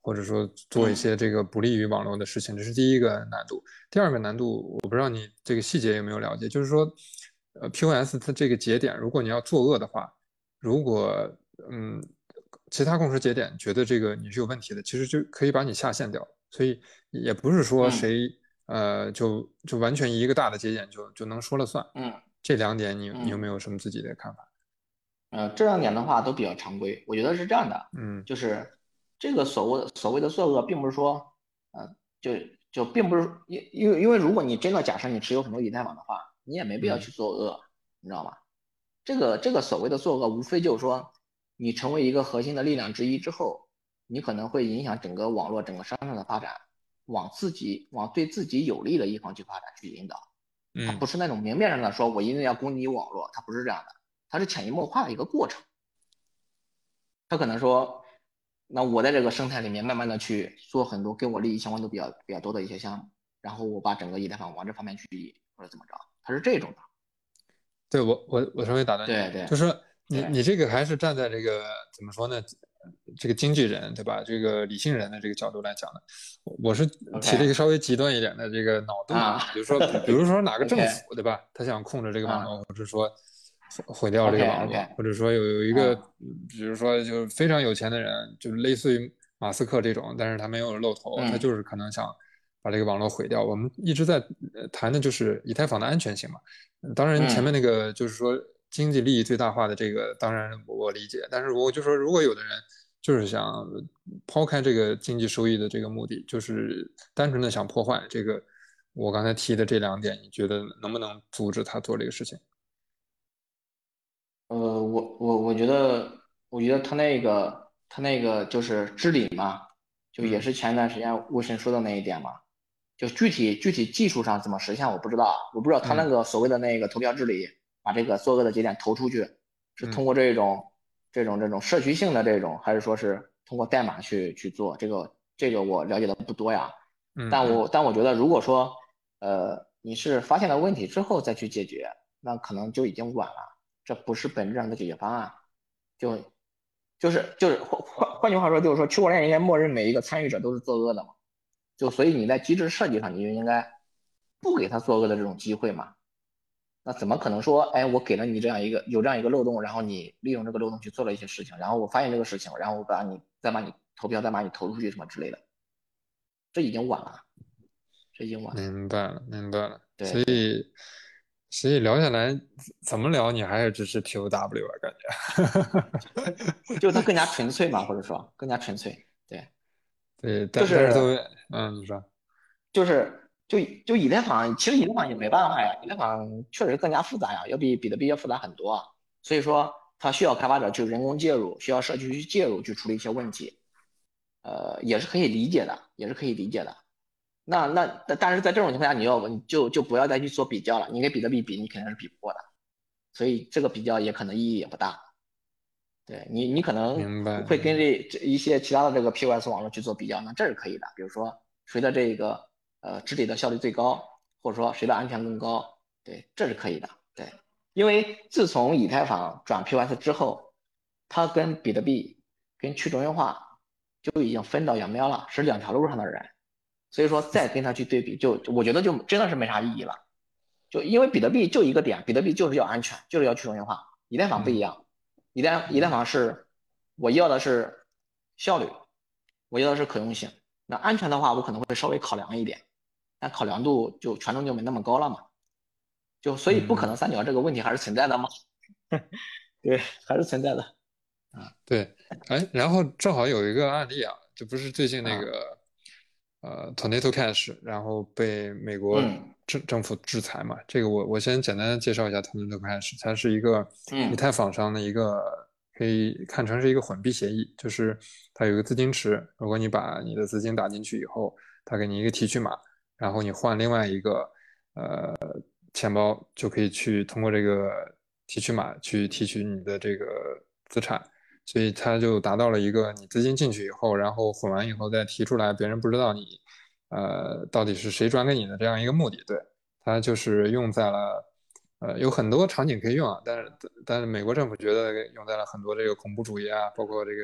或者说做一些这个不利于网络的事情，这是第一个难度。第二个难度，我不知道你这个细节有没有了解，就是说。呃，POS 它这个节点，如果你要作恶的话，如果嗯，其他共识节点觉得这个你是有问题的，其实就可以把你下线掉。所以也不是说谁呃就就完全一个大的节点就就能说了算。嗯，这两点你你有没有什么自己的看法？呃，这两点的话都比较常规，我觉得是这样的。嗯，就是这个所谓所谓的作恶，并不是说呃就就并不是因因为因为如果你真的假设你持有很多以太坊的话。你也没必要去作恶，你知道吗？这个这个所谓的作恶，无非就是说，你成为一个核心的力量之一之后，你可能会影响整个网络、整个商场的发展，往自己往对自己有利的一方去发展、去引导。它不是那种明面上的说，我一定要攻击网络，它不是这样的，它是潜移默化的一个过程。他可能说，那我在这个生态里面慢慢的去做很多跟我利益相关度比较比较多的一些项目，然后我把整个以太坊往这方面去移，或者怎么着。它是这种的，对我我我稍微打断你，对对，就是说你你这个还是站在这个怎么说呢？这个经纪人对吧？这个理性人的这个角度来讲呢，我是提了一个稍微极端一点的这个脑洞，比如说比如说哪个政府对吧？他想控制这个网络，或者说毁掉这个网络，或者说有有一个，比如说就是非常有钱的人，就是类似于马斯克这种，但是他没有露头，他就是可能想。把这个网络毁掉，我们一直在谈的就是以太坊的安全性嘛。当然，前面那个就是说经济利益最大化的这个，当然我理解。但是我就说，如果有的人就是想抛开这个经济收益的这个目的，就是单纯的想破坏这个，我刚才提的这两点，你觉得能不能阻止他做这个事情？呃，我我我觉得，我觉得他那个他那个就是治理嘛，就也是前一段时间魏神说的那一点嘛。就具体具体技术上怎么实现我不知道，我不知道他那个所谓的那个投票治理，把这个作恶的节点投出去，是通过这种这种这种社区性的这种，还是说是通过代码去去做？这个这个我了解的不多呀。但我但我觉得如果说呃你是发现了问题之后再去解决，那可能就已经晚了。这不是本质上的解决方案，就就是就是换换换句话说，就是说区块链应该默认每一个参与者都是作恶的嘛。就所以你在机制设计上，你就应该不给他作恶的这种机会嘛？那怎么可能说，哎，我给了你这样一个有这样一个漏洞，然后你利用这个漏洞去做了一些事情，然后我发现这个事情，然后我把你再把你投票再把你投出去什么之类的，这已经晚了，这已经晚了。明白了，明白了。对。所以，所以聊下来怎么聊，你还是支持 POW 啊？感觉，(laughs) 就它更加纯粹嘛，或者说更加纯粹。对，对但是都，嗯，你说，就是就就以太坊，其实以太坊也没办法呀，以太坊确实更加复杂呀，要比比特币要复杂很多，所以说它需要开发者去人工介入，需要社区去介入去处理一些问题，呃，也是可以理解的，也是可以理解的。那那但是在这种情况下，你要你就就不要再去做比较了，你跟比特币比，你肯定是比不过的，所以这个比较也可能意义也不大。对你，你可能会跟这这一些其他的这个 POS 网络去做比较，那这是可以的。比如说谁的这个呃治理的效率最高，或者说谁的安全更高，对，这是可以的。对，因为自从以太坊转 POS 之后，它跟比特币、跟去中心化就已经分道扬镳了，是两条路上的人。所以说再跟它去对比，就我觉得就真的是没啥意义了。就因为比特币就一个点，比特币就是要安全，就是要去中心化，以太坊不一样。以太以太坊是，我要的是效率，我要的是可用性。那安全的话，我可能会稍微考量一点，但考量度就权重就没那么高了嘛。就所以不可能三角这个问题还是存在的吗？(laughs) 对，还是存在的。啊，对，哎，然后正好有一个案例啊，就不是最近那个呃，Tornado Cash，然后被美国政政府制裁嘛？这个我我先简单的介绍一下 Tornado Cash，它是一个以太坊上的一个可以看成是一个混币协议，就是它有一个资金池，如果你把你的资金打进去以后，它给你一个提取码，然后你换另外一个呃钱包，就可以去通过这个提取码去提取你的这个资产，所以它就达到了一个你资金进去以后，然后混完以后再提出来，别人不知道你。呃，到底是谁转给你的这样一个目的？对，它就是用在了，呃，有很多场景可以用啊。但是，但是美国政府觉得用在了很多这个恐怖主义啊，包括这个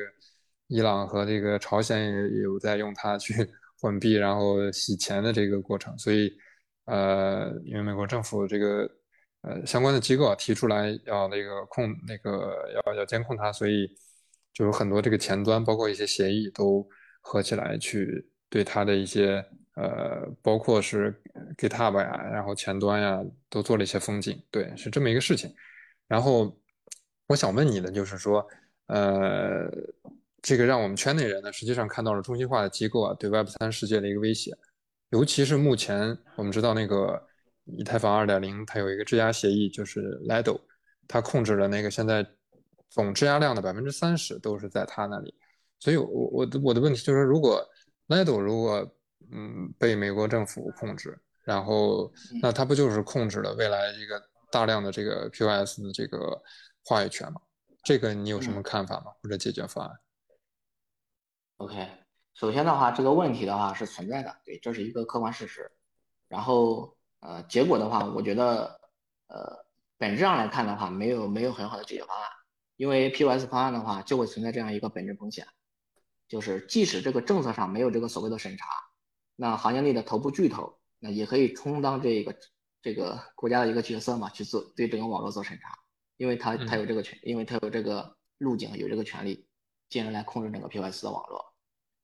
伊朗和这个朝鲜也有在用它去 (laughs) 混币，然后洗钱的这个过程。所以，呃，因为美国政府这个呃相关的机构啊提出来要那个控那个要要监控它，所以就有很多这个前端，包括一些协议都合起来去对它的一些。呃，包括是 GitHub 呀，然后前端呀，都做了一些封禁，对，是这么一个事情。然后我想问你的就是说，呃，这个让我们圈内人呢，实际上看到了中心化的机构啊，对 Web 三世界的一个威胁。尤其是目前我们知道那个以太坊二点零，它有一个质押协议，就是 Lido，它控制了那个现在总质押量的百分之三十都是在他那里。所以，我我的我的问题就是，如果 Lido 如果嗯，被美国政府控制，然后那他不就是控制了未来一个大量的这个 POS 的这个话语权吗？这个你有什么看法吗？或者解决方案？OK，首先的话，这个问题的话是存在的，对，这是一个客观事实。然后呃，结果的话，我觉得呃，本质上来看的话，没有没有很好的解决方案，因为 POS 方案的话就会存在这样一个本质风险，就是即使这个政策上没有这个所谓的审查。那行业内的头部巨头，那也可以充当这个这个国家的一个角色嘛，去做对整个网络做审查，因为他他有这个权，因为他有这个路径，有这个权利，进而来控制整个 POS 的网络。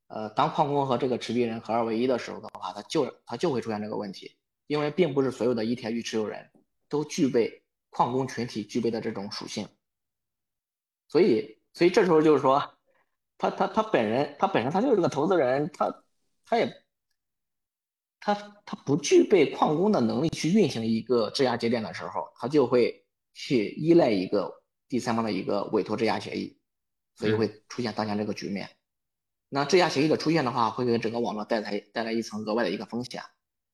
呃，当矿工和这个持币人合二为一的时候的话，他就他就会出现这个问题，因为并不是所有的 ETH 持有人都具备矿工群体具备的这种属性。所以，所以这时候就是说，他他他本人，他本身他就是个投资人，他他也他他不具备矿工的能力去运行一个质押节点的时候，他就会去依赖一个第三方的一个委托质押协议，所以会出现当前这个局面。那质押协议的出现的话，会给整个网络带来带来一层额外的一个风险。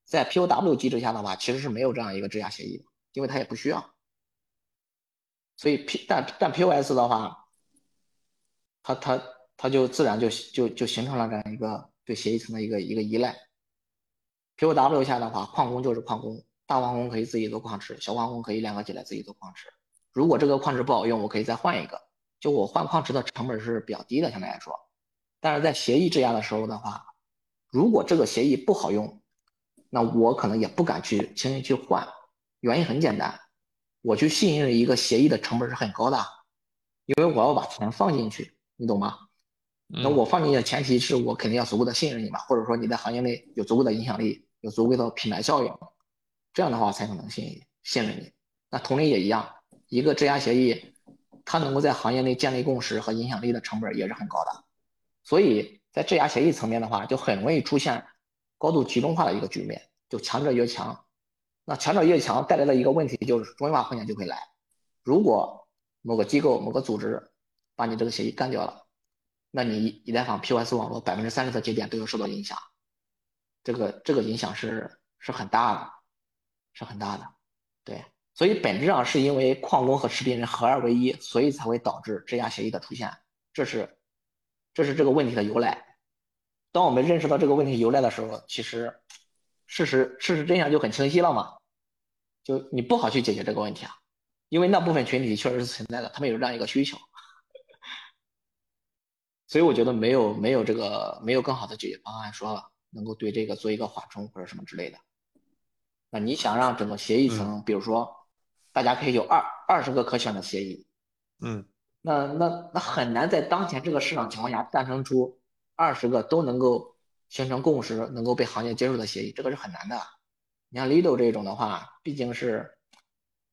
在 POW 机制下的话，其实是没有这样一个质押协议的，因为它也不需要。所以 P 但但 POS 的话，它它它就自然就就就形成了这样一个对协议层的一个一个依赖。POW 下的话，矿工就是矿工，大矿工可以自己做矿池，小矿工可以联合起来自己做矿池。如果这个矿池不好用，我可以再换一个，就我换矿池的成本是比较低的，相对来说。但是在协议质押的时候的话，如果这个协议不好用，那我可能也不敢去轻易去换，原因很简单，我去信任一个协议的成本是很高的，因为我要把钱放进去，你懂吗？那我放进去的前提是我肯定要足够的信任你嘛，或者说你在行业内有足够的影响力，有足够的品牌效应，这样的话才可能信信任你。那同理也一样，一个质押协议，它能够在行业内建立共识和影响力的成本也是很高的，所以在质押协议层面的话，就很容易出现。高度集中化的一个局面，就强者越强，那强者越强带来的一个问题就是中心化风险就会来。如果某个机构、某个组织把你这个协议干掉了，那你以太坊 POS 网络百分之三十的节点都要受到影响，这个这个影响是是很大的，是很大的。对，所以本质上是因为矿工和持币人合二为一，所以才会导致质押协议的出现，这是这是这个问题的由来。当我们认识到这个问题由来的时候，其实事实事实真相就很清晰了嘛。就你不好去解决这个问题啊，因为那部分群体确实是存在的，他们有这样一个需求。所以我觉得没有没有这个没有更好的解决方案，说能够对这个做一个缓冲或者什么之类的。那你想让整个协议层，比如说大家可以有二二十个可选的协议，嗯，那那那很难在当前这个市场情况下诞生出。二十个都能够形成共识，能够被行业接受的协议，这个是很难的。你像 Lido 这种的话，毕竟是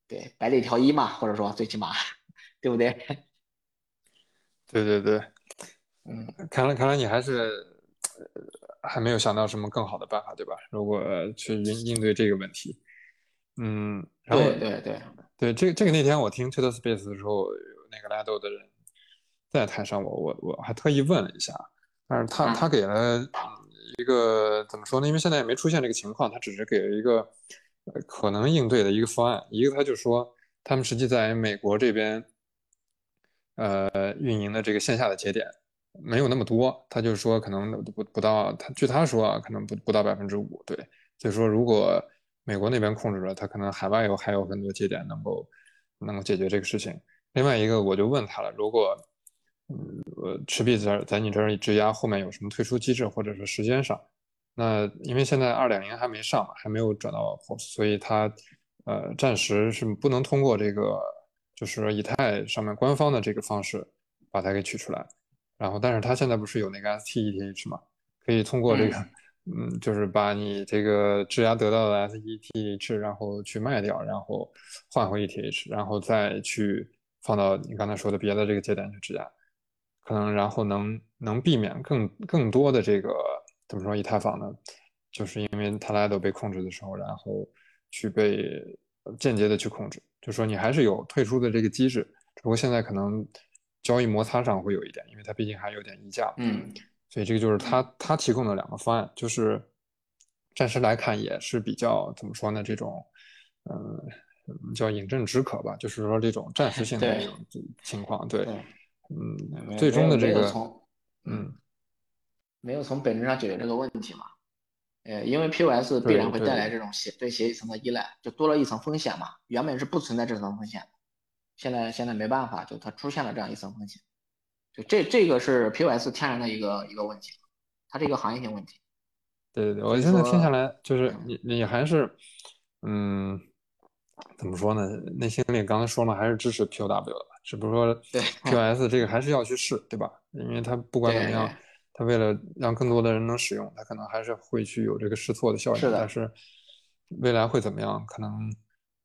对百里挑一嘛，或者说最起码，(laughs) 对不对？对对对，嗯，看来看来你还是还没有想到什么更好的办法，对吧？如果去应应对这个问题，嗯，然后对对对对，这这个那天我听 Twitter Space 的时候，那个 Lido 的人在台上，我我我还特意问了一下。但是他他给了一个怎么说呢？因为现在也没出现这个情况，他只是给了一个呃可能应对的一个方案。一个他就说，他们实际在美国这边，呃，运营的这个线下的节点没有那么多。他就说可能不不到，他据他说啊，可能不不到百分之五。对，所以说如果美国那边控制了，他可能海外有还有很多节点能够能够解决这个事情。另外一个我就问他了，如果。嗯，呃，持币在在你这儿质押，后面有什么退出机制，或者是时间上？那因为现在二点零还没上，还没有转到 POS，所以它呃暂时是不能通过这个就是以太上面官方的这个方式把它给取出来。然后，但是它现在不是有那个 STETH 吗？可以通过这个，嗯，就是把你这个质押得到的 STETH，然后去卖掉，然后换回 ETH，然后再去放到你刚才说的别的这个节点去质押。可能然后能能避免更更多的这个怎么说以太坊呢？就是因为它俩都被控制的时候，然后去被间接的去控制，就说你还是有退出的这个机制，只不过现在可能交易摩擦上会有一点，因为它毕竟还有点溢价。嗯，所以这个就是他他提供的两个方案，就是暂时来看也是比较怎么说呢？这种嗯叫饮鸩止渴吧，就是说这种暂时性的这种情况，对。嗯，最终的这个从，嗯，没有从本质上解决这个问题嘛？呃，因为 POS 必然会带来这种协对协议层的依赖，就多了一层风险嘛。原本是不存在这层风险，现在现在没办法，就它出现了这样一层风险。就这这个是 POS 天然的一个一个问题，它是一个行业性问题。对对对，我现在听下来就是你你还是，嗯，怎么说呢？内心里刚才说了，还是支持 POW 的。只不过说，POS 这个还是要去试，对吧？因为它不管怎么样，它为了让更多的人能使用，它可能还是会去有这个试错的效应。是的。但是未来会怎么样？可能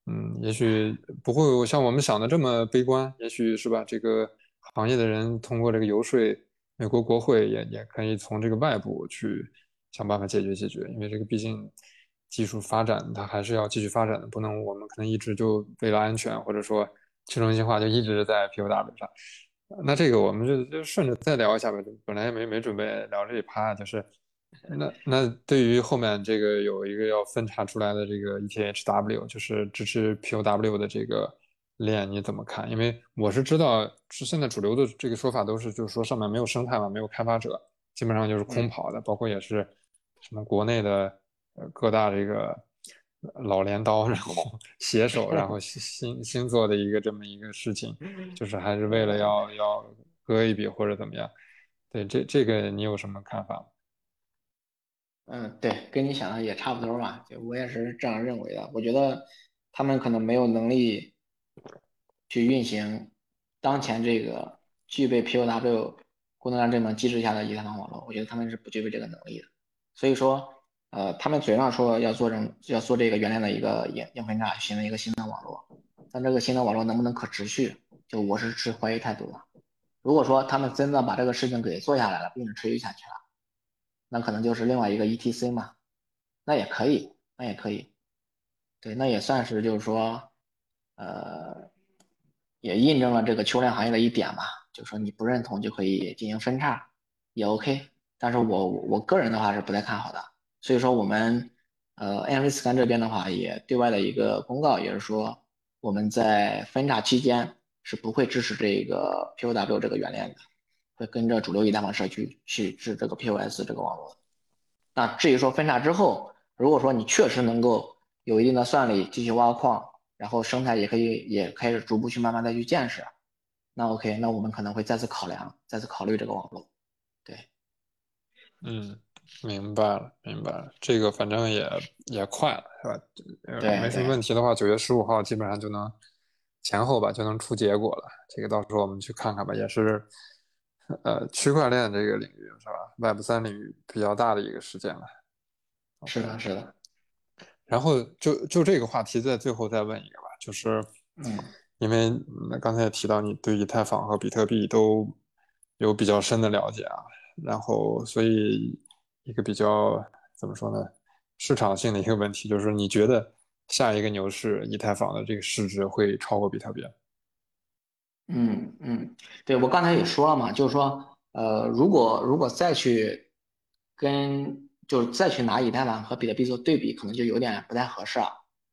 嗯，也许不会像我们想的这么悲观，也许是吧？这个行业的人通过这个游说，美国国会也也可以从这个外部去想办法解决解决，因为这个毕竟技术发展它还是要继续发展的，不能我们可能一直就为了安全或者说去中心化就一直在 POW 上。那这个我们就就顺着再聊一下吧，本来也没没准备聊这一趴，就是。那那对于后面这个有一个要分叉出来的这个 ETHW，就是支持 POW 的这个链，你怎么看？因为我是知道是现在主流的这个说法都是，就是说上面没有生态嘛，没有开发者，基本上就是空跑的，包括也是什么国内的呃各大这个老镰刀，然后 (laughs) 携手，然后 (laughs) 新新做的一个这么一个事情，就是还是为了要要割一笔或者怎么样？对这这个你有什么看法？嗯，对，跟你想的也差不多吧，就我也是这样认为的。我觉得他们可能没有能力去运行当前这个具备 POW 功能量这门机制下的以太坊网络，我觉得他们是不具备这个能力的。所以说，呃，他们嘴上说要做成要做这个原来的一个硬硬分叉，形成一个新的网络，但这个新的网络能不能可持续，就我是持怀疑态度的。如果说他们真的把这个事情给做下来了，并且持续下去了。那可能就是另外一个 ETC 嘛，那也可以，那也可以，对，那也算是就是说，呃，也印证了这个区块链行业的一点嘛，就是说你不认同就可以进行分叉，也 OK。但是我我个人的话是不太看好的，所以说我们呃 a m s c a n 这边的话也对外的一个公告也是说，我们在分叉期间是不会支持这个 POW 这个原链的。会跟着主流以太坊社区去治这个 POS 这个网络。那至于说分叉之后，如果说你确实能够有一定的算力继续挖矿，然后生态也可以也开始逐步去慢慢再去建设，那 OK，那我们可能会再次考量，再次考虑这个网络。对，嗯，明白了，明白了。这个反正也也快了，是吧？对，没什么问题的话，九月十五号基本上就能前后吧就能出结果了。这个到时候我们去看看吧，也是。呃，区块链这个领域是吧？Web 三领域比较大的一个事件了。是的，是的。然后就就这个话题，在最后再问一个吧，就是，嗯，因为刚才也提到你对以太坊和比特币都有比较深的了解啊，然后所以一个比较怎么说呢，市场性的一个问题，就是你觉得下一个牛市，以太坊的这个市值会超过比特币？嗯嗯，对我刚才也说了嘛，就是说，呃，如果如果再去跟就是再去拿以太坊和比特币做对比，可能就有点不太合适啊。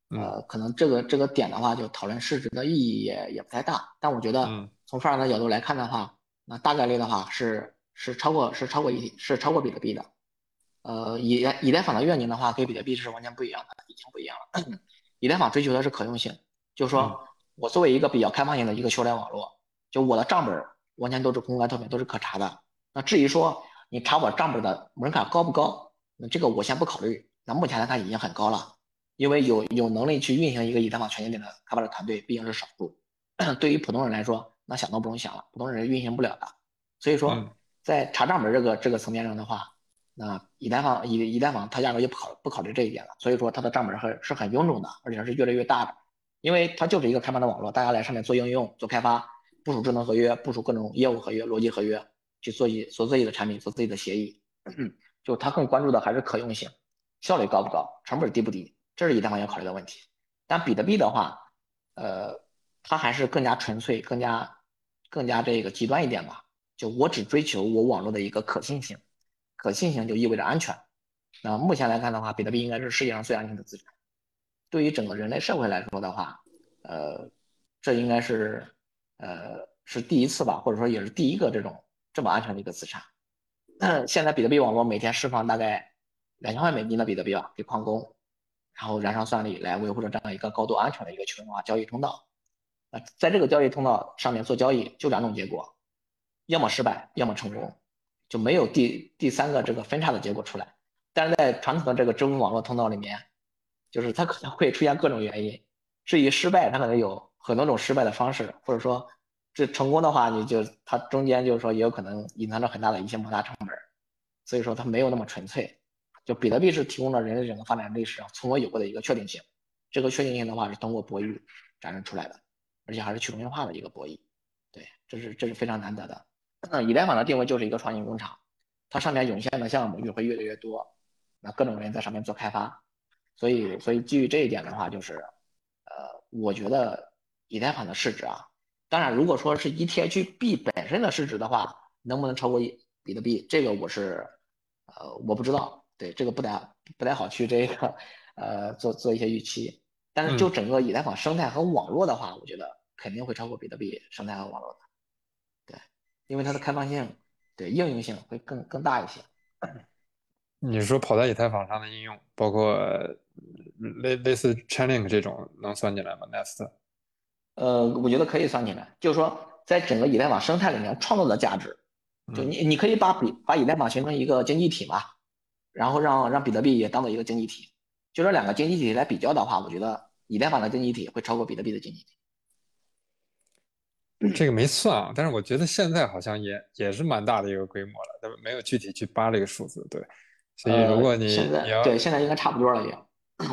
呃，可能这个这个点的话，就讨论市值的意义也也不太大。但我觉得从发展的角度来看的话，那大概率的话是是超过是超过一是超过比特币的。呃，以以太坊的愿景的话，跟比特币是完全不一样的，已经不一样了。(clears throat) 以太坊追求的是可用性，就是说。我作为一个比较开放性的一个区块链网络，就我的账本完全都是公开透明，都是可查的。那至于说你查我账本的门槛高不高，那这个我先不考虑。那目前来看已经很高了，因为有有能力去运行一个以太坊全节点的开发者团队毕竟是少数。(clears throat) 对于普通人来说，那想都不用想了，普通人运行不了的。所以说，在查账本这个这个层面上的话，那以太坊以以太坊它压根就不考不考虑这一点了。所以说它的账本很是很臃肿的，而且是越来越大的。因为它就是一个开放的网络，大家来上面做应用、做开发、部署智能合约、部署各种业务合约、逻辑合约，去做一做自己的产品、做自己的协议。就它更关注的还是可用性、效率高不高、成本低不低，这是以太坊要考虑的问题。但比特币的话，呃，它还是更加纯粹、更加更加这个极端一点吧。就我只追求我网络的一个可信性，可信性就意味着安全。那目前来看的话，比特币应该是世界上最安全的资产。对于整个人类社会来说的话，呃，这应该是，呃，是第一次吧，或者说也是第一个这种这么安全的一个资产。(coughs) 现在比特币网络每天释放大概两千万美金的比特币吧给矿工，然后燃烧算力来维护着这样一个高度安全的一个去中心化交易通道。那，在这个交易通道上面做交易就两种结果，要么失败，要么成功，就没有第第三个这个分叉的结果出来。但是在传统的这个支付网络通道里面。就是它可能会出现各种原因，至于失败，它可能有很多种失败的方式，或者说这成功的话，你就它中间就是说也有可能隐藏着很大的一些摩擦成本，所以说它没有那么纯粹。就比特币是提供了人类整个发展历史上从未有过的一个确定性，这个确定性的话是通过博弈展示出来的，而且还是去中心化的一个博弈。对，这是这是非常难得的。以太坊的定位就是一个创新工厂，它上面涌现的项目也会越来越多，那各种人在上面做开发，所以所以基于这一点的话，就是呃，我觉得以太坊的市值啊，当然如果说是 ETH B 本身的市值的话，能不能超过比特币，这个我是呃我不知道，对这个不太不太好去这个呃做做一些预期，但是就整个以太坊生态和网络的话，我觉得肯定会超过比特币生态和网络的。因为它的开放性，对应用性会更更大一些。你说跑在以太坊上的应用，包括类类似 Chainlink 这种，能算进来吗？Nest？呃，我觉得可以算进来。就是说，在整个以太坊生态里面创造的价值，就你你可以把比把以太坊形成一个经济体嘛，然后让让比特币也当做一个经济体。就这两个经济体来比较的话，我觉得以太坊的经济体会超过比特币的经济体。这个没算啊，但是我觉得现在好像也也是蛮大的一个规模了，但没有具体去扒这个数字。对，所以如果你现在对现在应该差不多了，也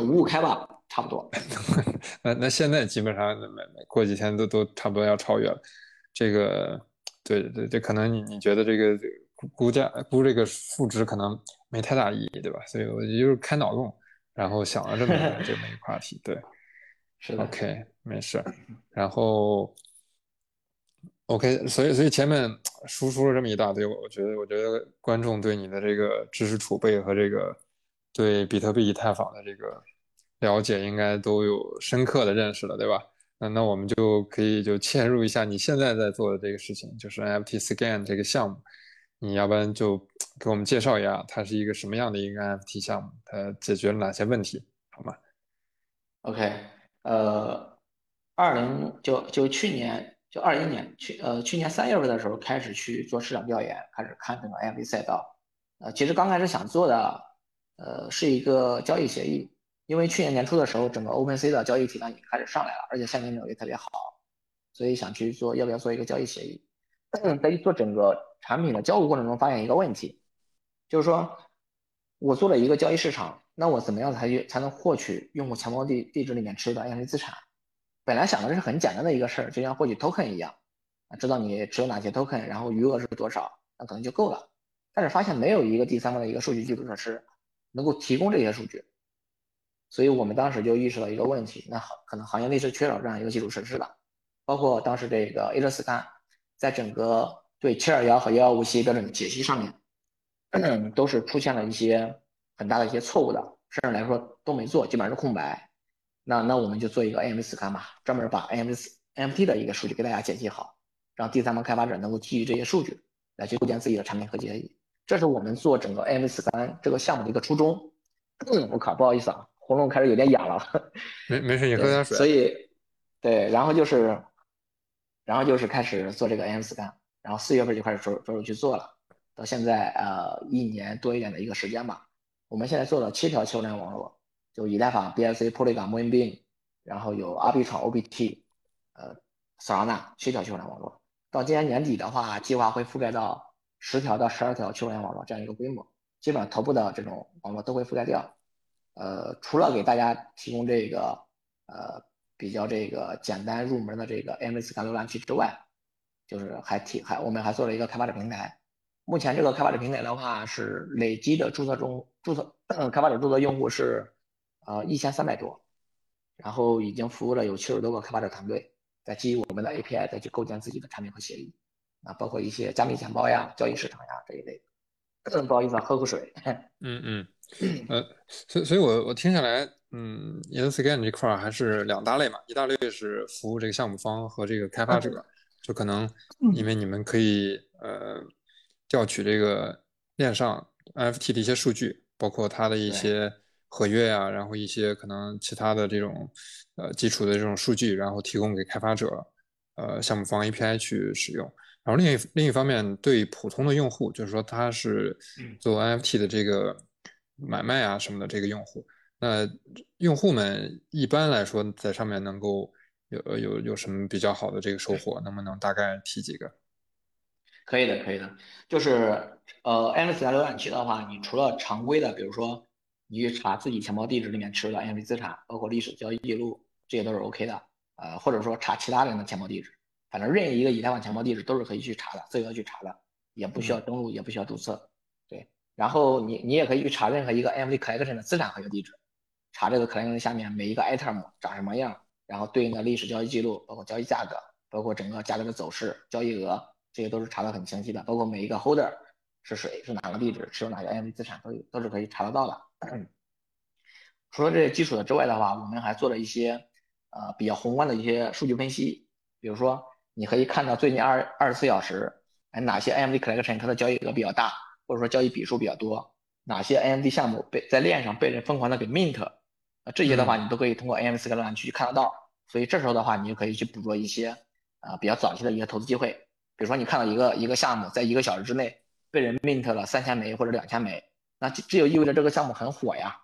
五五开吧，差不多。(laughs) 那那现在基本上没没过几天都都差不多要超越了。这个对对对，可能你你觉得这个估估价估这个数值可能没太大意义，对吧？所以我就是开脑洞，然后想了这么 (laughs) 这么一个话题。对，是的。OK，没事。然后。OK，所以所以前面输出了这么一大堆，我觉得我觉得观众对你的这个知识储备和这个对比特币、以太坊的这个了解，应该都有深刻的认识了，对吧？那那我们就可以就嵌入一下你现在在做的这个事情，就是 NFT Scan 这个项目，你要不然就给我们介绍一下，它是一个什么样的一个 NFT 项目，它解决了哪些问题，好吗？OK，呃，二零就就去年。就二一年去呃去年三月份的时候开始去做市场调研，开始看整个 NFT 赛道。呃，其实刚开始想做的呃是一个交易协议，因为去年年初的时候整个 OpenSea 的交易体量已经开始上来了，而且现金流也特别好，所以想去做要不要做一个交易协议。在做整个产品的交互过程中发现一个问题，就是说我做了一个交易市场，那我怎么样才去才能获取用户钱包地地址里面持有的 NFT 资产？本来想的是很简单的一个事儿，就像获取 token 一样，啊，知道你持有哪些 token，然后余额是多少，那可能就够了。但是发现没有一个第三方的一个数据基础设施能够提供这些数据，所以我们当时就意识到一个问题，那好，可能行业内是缺少这样一个基础设施的。包括当时这个 Arescan 在整个对721和115协议标准的解析上面，都是出现了一些很大的一些错误的，甚至来说都没做，基本上是空白。那那我们就做一个 AMV Scan 吧，专门把 AMV NFT 的一个数据给大家解析好，让第三方开发者能够基于这些数据来去构建自己的产品和协议。这是我们做整个 AMV Scan 这个项目的一个初衷。嗯我靠，不好意思啊，喉咙开始有点哑了。(laughs) 没没事，你喝点水。所以，对，然后就是，然后就是开始做这个 AMV Scan，然后四月份就开始着着手去做了，到现在呃一年多一点的一个时间吧。我们现在做了七条区块链网络。就以太坊、BSC、Polygon、Moonbeam，然后有 Rbit、OBT，呃，Solana 七条区块链网络。到今年年底的话，计划会覆盖到十条到十二条区块链网络这样一个规模，基本上头部的这种网络都会覆盖掉。呃，除了给大家提供这个呃比较这个简单入门的这个 m s 感浏览器之外，就是还提还我们还做了一个开发者平台。目前这个开发者平台的话是累积的注册中注册开发者注册用户是。呃，一千三百多，然后已经服务了有七十多个开发者团队，在基于我们的 API 再去构建自己的产品和协议，啊，包括一些加密钱包呀、交易市场呀这一类。不好意思，啊，喝口水。(laughs) 嗯嗯，(clears throat) 呃，所以所以我我听下来，嗯 i n s c a n 这块还是两大类嘛，一大类是服务这个项目方和这个开发者，就可能因为你们可以呃调取这个链上 NFT 的一些数据，包括它的一些。合约呀，然后一些可能其他的这种呃基础的这种数据，然后提供给开发者，呃项目方 API 去使用。然后另一另一方面，对普通的用户，就是说他是做 NFT 的这个买卖啊什么的这个用户，那用户们一般来说在上面能够有有有什么比较好的这个收获？能不能大概提几个？可以的，可以的。就是呃，NFT 浏览器的话，你除了常规的，比如说你去查自己钱包地址里面持有的 NFT 资产，包括历史交易记录，这些都是 OK 的。呃，或者说查其他人的钱包地址，反正任意一个以太坊钱包地址都是可以去查的，自由的去查的，也不需要登录，也不需要注册。对，然后你你也可以去查任何一个 NFT collection 的资产合约地址，查这个 collection 下面每一个 item 长什么样，然后对应的历史交易记录，包括交易价格，包括整个价格的走势、交易额，这些都是查的很清晰的，包括每一个 holder 是谁，是哪个地址，持有哪个 NFT 资产，都都是可以查得到的。除了这些基础的之外的话，我们还做了一些。呃，比较宏观的一些数据分析，比如说，你可以看到最近二二十四小时，哎，哪些 AMD collection 它的交易额比较大，或者说交易笔数比较多，哪些 AMD 项目被在链上被人疯狂的给 mint，啊，这些的话你都可以通过 AMD c a l e 去看得到。所以这时候的话，你就可以去捕捉一些啊比较早期的一些投资机会，比如说你看到一个一个项目在一个小时之内被人 mint 了三千枚或者两千枚，那这这就意味着这个项目很火呀，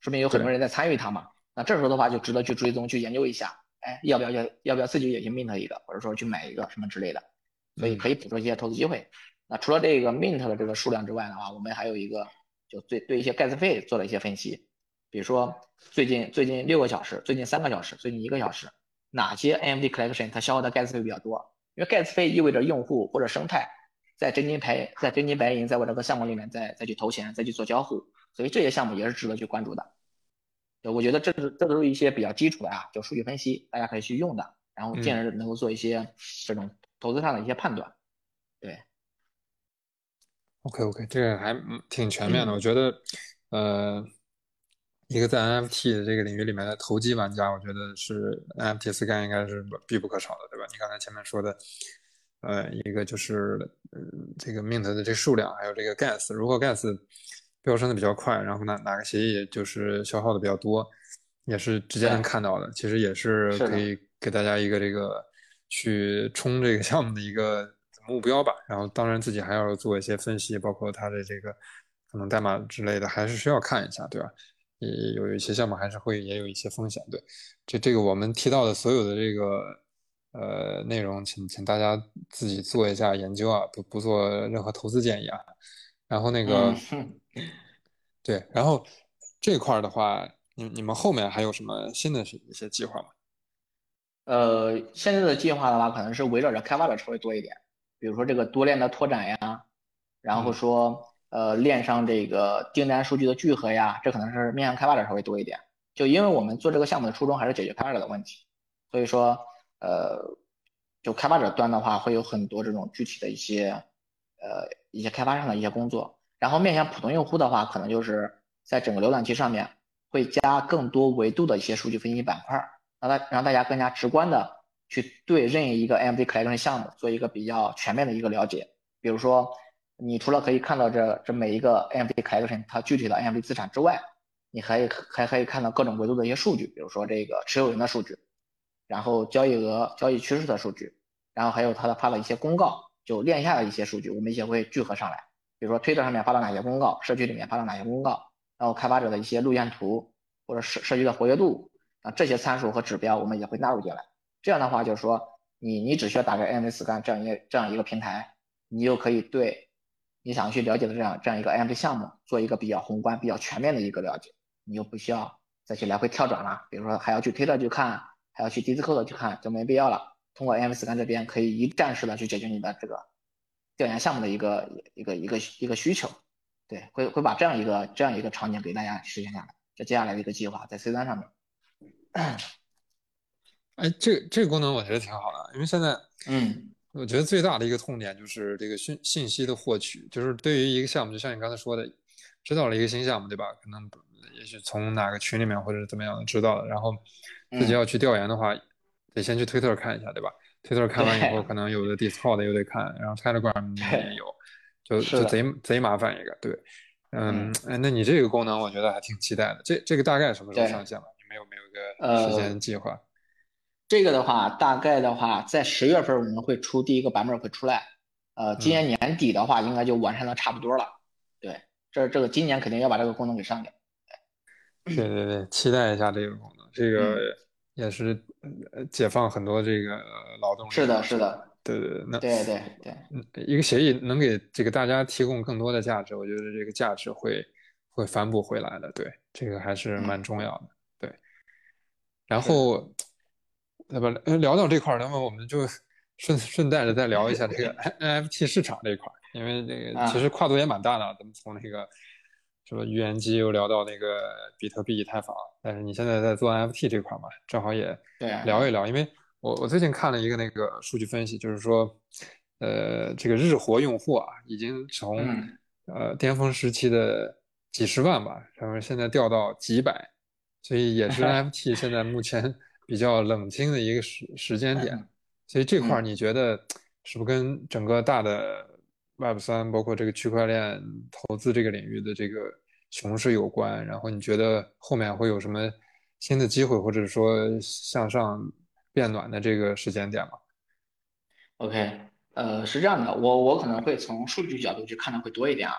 说明有很多人在参与它嘛。那这时候的话就值得去追踪、去研究一下，哎，要不要要要不要自己也去 mint 一个，或者说去买一个什么之类的，所以可以捕捉一些投资机会。那除了这个 mint 的这个数量之外的话，我们还有一个就对对一些 gas 费做了一些分析，比如说最近最近六个小时、最近三个小时、最近一个小时，哪些 AMD collection 它消耗的 gas 费比较多？因为 gas 费意味着用户或者生态在真金白在真金白银在我这个项目里面再再去投钱、再去做交互，所以这些项目也是值得去关注的。对，我觉得这是这都是一些比较基础的啊，就数据分析，大家可以去用的，然后进而能够做一些这种投资上的一些判断。对，OK OK，这个还挺全面的。我觉得，呃，一个在 NFT 的这个领域里面的投机玩家，我觉得是 NFT Scan 应该是必不可少的，对吧？你刚才前面说的，呃，一个就是嗯这个 Mint 的这数量，还有这个 Gas，如果 Gas 飙升的比较快，然后哪哪个协议就是消耗的比较多，也是直接能看到的。其实也是可以给大家一个这个去冲这个项目的一个目标吧。然后当然自己还要做一些分析，包括它的这个可能代码之类的，还是需要看一下，对吧？也有一些项目还是会也有一些风险。对，这这个我们提到的所有的这个呃内容，请请大家自己做一下研究啊，不不做任何投资建议啊。然后那个。(laughs) 对，然后这块儿的话，你你们后面还有什么新的一些计划吗？呃，现在的计划的话，可能是围绕着开发者稍微多一点，比如说这个多链的拓展呀，然后说呃链上这个订单数据的聚合呀，这可能是面向开发者稍微多一点。就因为我们做这个项目的初衷还是解决开发者的问题，所以说呃，就开发者端的话，会有很多这种具体的一些呃一些开发上的一些工作。然后面向普通用户的话，可能就是在整个浏览器上面会加更多维度的一些数据分析板块，让大让大家更加直观的去对任意一个 AMD collection 项目做一个比较全面的一个了解。比如说，你除了可以看到这这每一个 AMD collection 它具体的 AMD 资产之外，你还还可以看到各种维度的一些数据，比如说这个持有人的数据，然后交易额、交易趋势的数据，然后还有它的发的一些公告，就链下的一些数据，我们也会聚合上来。比如说推特上面发了哪些公告，社区里面发了哪些公告，然后开发者的一些路线图或者社社区的活跃度啊，这些参数和指标我们也会纳入进来。这样的话就是说，你你只需要打开 AMD Scan 这样一这样一个平台，你就可以对你想去了解的这样这样一个 AMD 项目做一个比较宏观、比较全面的一个了解，你就不需要再去来回跳转了。比如说还要去推特去看，还要去 Discord 去看，就没必要了。通过 AMD Scan 这边可以一站式的去解决你的这个。调研项目的一个一个一个一个需求，对，会会把这样一个这样一个场景给大家实现下来。这接下来的一个计划在 C 端上面。哎，这这个功能我觉得挺好的，因为现在，嗯，我觉得最大的一个痛点就是这个信信息的获取，就是对于一个项目，就像你刚才说的，知道了一个新项目，对吧？可能也许从哪个群里面或者怎么样的知道的，然后自己要去调研的话，得先去推特看一下，对吧？推特看完以后，可能有的 Discord 又得看，然后 Telegram 也有，就就贼贼麻烦一个。对，嗯，那你这个功能我觉得还挺期待的。这这个大概什么时候上线了？你们有没有一个时间计划？这个的话，大概的话，在十月份我们会出第一个版本会出来。呃，今年年底的话，应该就完善的差不多了。对，这这个今年肯定要把这个功能给上掉。对对对，期待一下这个功能。这个。也是呃解放很多这个劳动力。是的，是的，对对对，那对对对，一个协议能给这个大家提供更多的价值，我觉得这个价值会会反哺回来的，对这个还是蛮重要的。对，然后，那么聊到这块儿，那么我们就顺顺带着再聊一下这个 NFT 市场这一块儿，因为这个其实跨度也蛮大的。咱们从那个什么预言机又聊到那个比特币、以太坊，但是你现在在做 NFT 这块嘛，正好也聊一聊。因为我我最近看了一个那个数据分析，就是说，呃，这个日活用户啊，已经从呃巅峰时期的几十万吧，然后现在掉到几百，所以也是 (laughs) NFT 现在目前比较冷清的一个时时间点。所以这块儿你觉得是不是跟整个大的 Web 三，包括这个区块链投资这个领域的这个熊市有关？然后你觉得后面会有什么新的机会，或者说向上变暖的这个时间点吗？OK，呃，是这样的，我我可能会从数据角度去看的会多一点啊。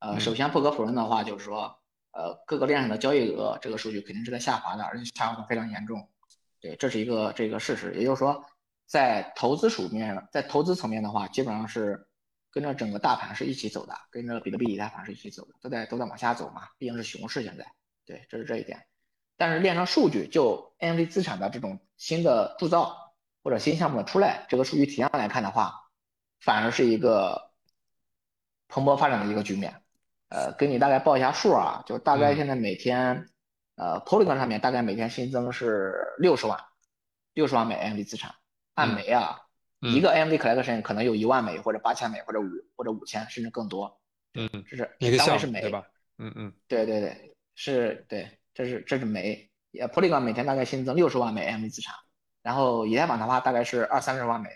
呃，首先不可否认的话，就是说，呃，各个链上的交易额这个数据肯定是在下滑的，而且下滑的非常严重。对，这是一个这个事实。也就是说，在投资属面，在投资层面的话，基本上是跟着整个大盘是一起走的，跟着比特币、以太坊是一起走的，都在都在往下走嘛，毕竟是熊市现在。对，这是这一点。但是链上数据就 NFT 资产的这种新的铸造或者新项目的出来，这个数据体量来看的话，反而是一个蓬勃发展的一个局面。呃，给你大概报一下数啊，就大概现在每天，呃，Polygon 上面大概每天新增是六十万，六十万美 NFT 资产，按枚啊，一个 AMD collection 可能有一万枚或者八千枚或者五或者五千甚至更多，嗯，这是一个单位是枚对吧？嗯嗯，对对对，是，对，这是这是枚，呃，Polygon 每天大概新增六十万枚 AMD 资产，然后以太坊的话大概是二三十万枚，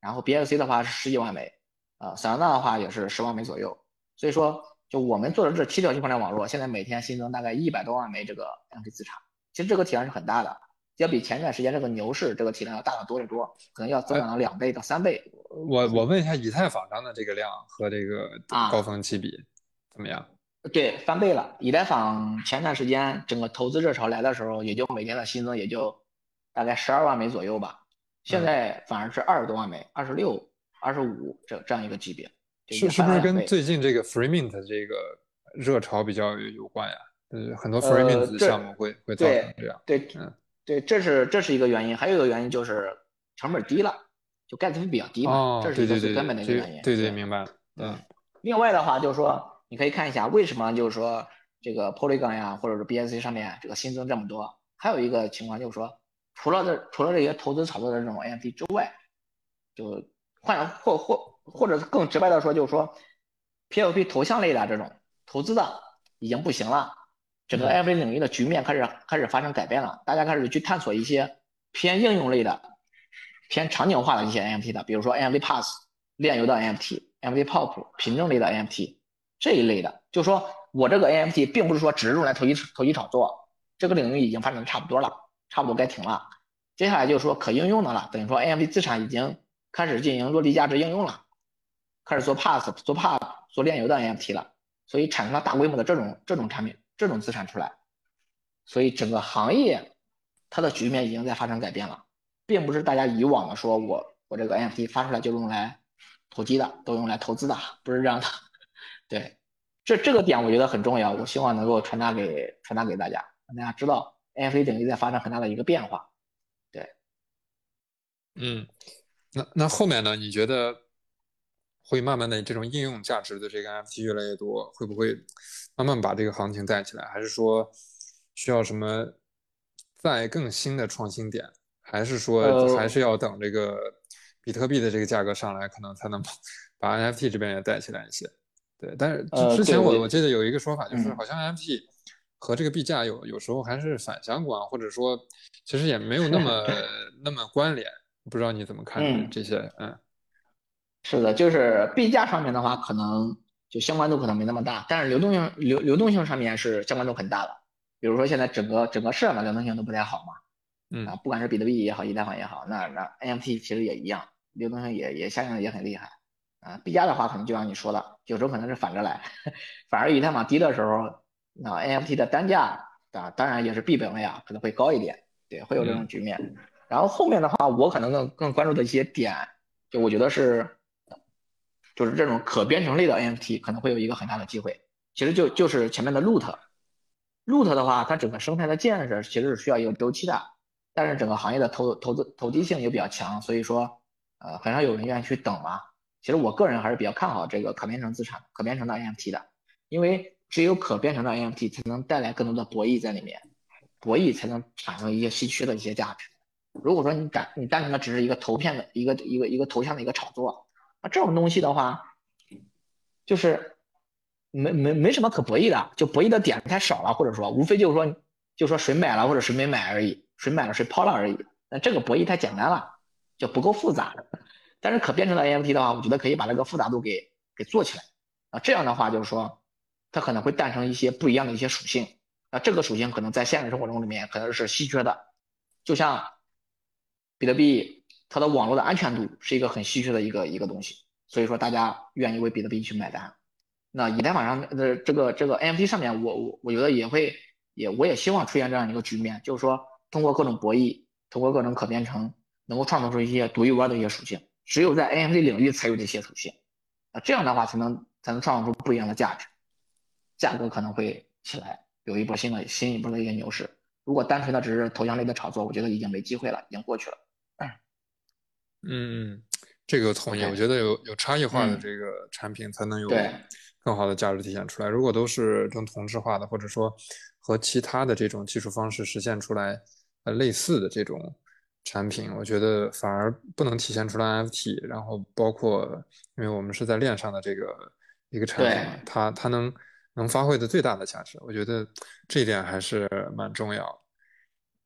然后 BSC 的话是十几万美，呃，萨拉纳的话也是十万枚左右，所以说。就我们做的这七条区块链网络，现在每天新增大概一百多万枚这个 AMD 资产，其实这个体量是很大的，要比前段时间这个牛市这个体量要大得多得多，可能要增长了两倍到三倍。我我问一下，以太坊上的这个量和这个高峰期比怎么样？对，翻倍了。以太坊前段时间整个投资热潮来的时候，也就每天的新增也就大概十二万枚左右吧，现在反而是二十多万枚，二十六、二十五这这样一个级别。是是不是跟最近这个 Free Mint 这个热潮比较有关呀？呃，很多 Free Mint 的项目会会造成这样。对，嗯，对，这是这是一个原因，还有一个原因就是成本低了，就 Gas 费比较低嘛，这是一个最根本的一个原因。对对，明白了。嗯。另外的话就是说，你可以看一下为什么就是说这个 Polygon 呀，或者是 BSC 上面这个新增这么多，还有一个情况就是说，除了这除了这些投资炒作的这种 NFT 之外，就换或或。或者更直白的说，就是说，P2P 头像类的这种投资的已经不行了，整个 NFT 领域的局面开始开始发生改变了，大家开始去探索一些偏应用类的、偏场景化的一些 NFT 的，比如说 NFT Pass 炼油的 NFT，NFT Pop 凭证类的 NFT 这一类的，就是说我这个 NFT 并不是说只是用来投机投机炒作，这个领域已经发展的差不多了，差不多该停了，接下来就是说可应用的了，等于说 NFT 资产已经开始进行落地价值应用了。开始做 Pass、做 Pop、做炼油的 NFT 了，所以产生了大规模的这种这种产品、这种资产出来，所以整个行业它的局面已经在发生改变了，并不是大家以往的说我我这个 NFT 发出来就用来投机的，都用来投资的，不是这样的。(laughs) 对，这这个点我觉得很重要，我希望能够传达给传达给大家，让大家知道 NFT 领域在发生很大的一个变化。对，嗯，那那后面呢？你觉得？会慢慢的这种应用价值的这个 NFT 越来越多，会不会慢慢把这个行情带起来？还是说需要什么再更新的创新点？还是说还是要等这个比特币的这个价格上来，可能才能 (laughs) 把 NFT 这边也带起来一些？对，但是之前我我记得有一个说法，就是好像 NFT 和这个币价有有时候还是反相关，或者说其实也没有那么 (laughs) 那么关联。不知道你怎么看这些？嗯。是的，就是币价上面的话，可能就相关度可能没那么大，但是流动性流流动性上面是相关度很大的。比如说现在整个整个市场的流动性都不太好嘛，嗯啊，不管是比特币也好，以太坊也好，那那 NFT 其实也一样，流动性也也下降的也很厉害啊。币价的话，可能就像你说的，有时候可能是反着来，(laughs) 反而以太坊低的时候，那 NFT 的单价啊，当然也是币本位啊，可能会高一点，对，会有这种局面。然后后面的话，我可能更更关注的一些点，就我觉得是。就是这种可编程类的 NFT 可能会有一个很大的机会，其实就就是前面的 Loot，，root 的话，它整个生态的建设其实是需要一个周期的，但是整个行业的投投资投机性又比较强，所以说呃很少有人愿意去等嘛。其实我个人还是比较看好这个可编程资产、可编程的 NFT 的，因为只有可编程的 NFT 才能带来更多的博弈在里面，博弈才能产生一些稀缺的一些价值。如果说你单你单纯的只是一个投片的一个一个一个头像的一个炒作，那这种东西的话，就是没没没什么可博弈的，就博弈的点太少了，或者说无非就是说就说谁买了或者谁没买而已，谁买了谁抛了而已。那这个博弈太简单了，就不够复杂。但是可编程的 NFT 的话，我觉得可以把这个复杂度给给做起来啊，这样的话就是说它可能会诞生一些不一样的一些属性啊，这个属性可能在现实生活中里面可能是稀缺的，就像。比特币它的网络的安全度是一个很稀缺的一个一个东西，所以说大家愿意为比特币去买单。那以太坊上的这个这个 NFT 上面，我我我觉得也会也我也希望出现这样一个局面，就是说通过各种博弈，通过各种可编程，能够创造出一些独一无二的一些属性。只有在 NFT 领域才有这些属性，啊，这样的话才能才能创造出不一样的价值，价格可能会起来，有一波新的新一波的一个牛市。如果单纯的只是头像类的炒作，我觉得已经没机会了，已经过去了。嗯，这个同意。我觉得有有差异化的这个产品才能有更好的价值体现出来。如果都是更同质化的，或者说和其他的这种技术方式实现出来呃类似的这种产品，我觉得反而不能体现出来 NFT。然后包括，因为我们是在链上的这个一个产品，它它能能发挥的最大的价值，我觉得这一点还是蛮重要。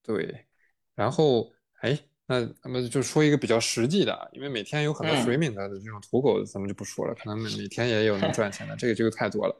对，然后哎。那那么就说一个比较实际的，因为每天有很多 free mint 的这种土狗，咱们就不说了，可能每每天也有能赚钱的，这个这个太多了。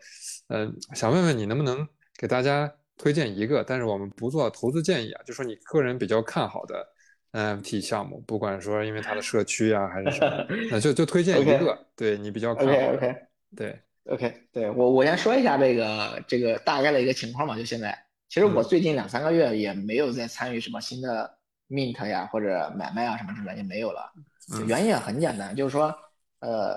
嗯，想问问你能不能给大家推荐一个，但是我们不做投资建议啊，就说你个人比较看好的 NFT 项目，不管说因为它的社区啊还是什么，(laughs) 那就就推荐一个，对你比较看好的。OK，对，OK，对我我先说一下这个这个大概的一个情况吧，就现在，其实我最近两三个月也没有在参与什么新的。Mint 呀，或者买卖啊什么之类也没有了，原因也很简单，就是说，呃，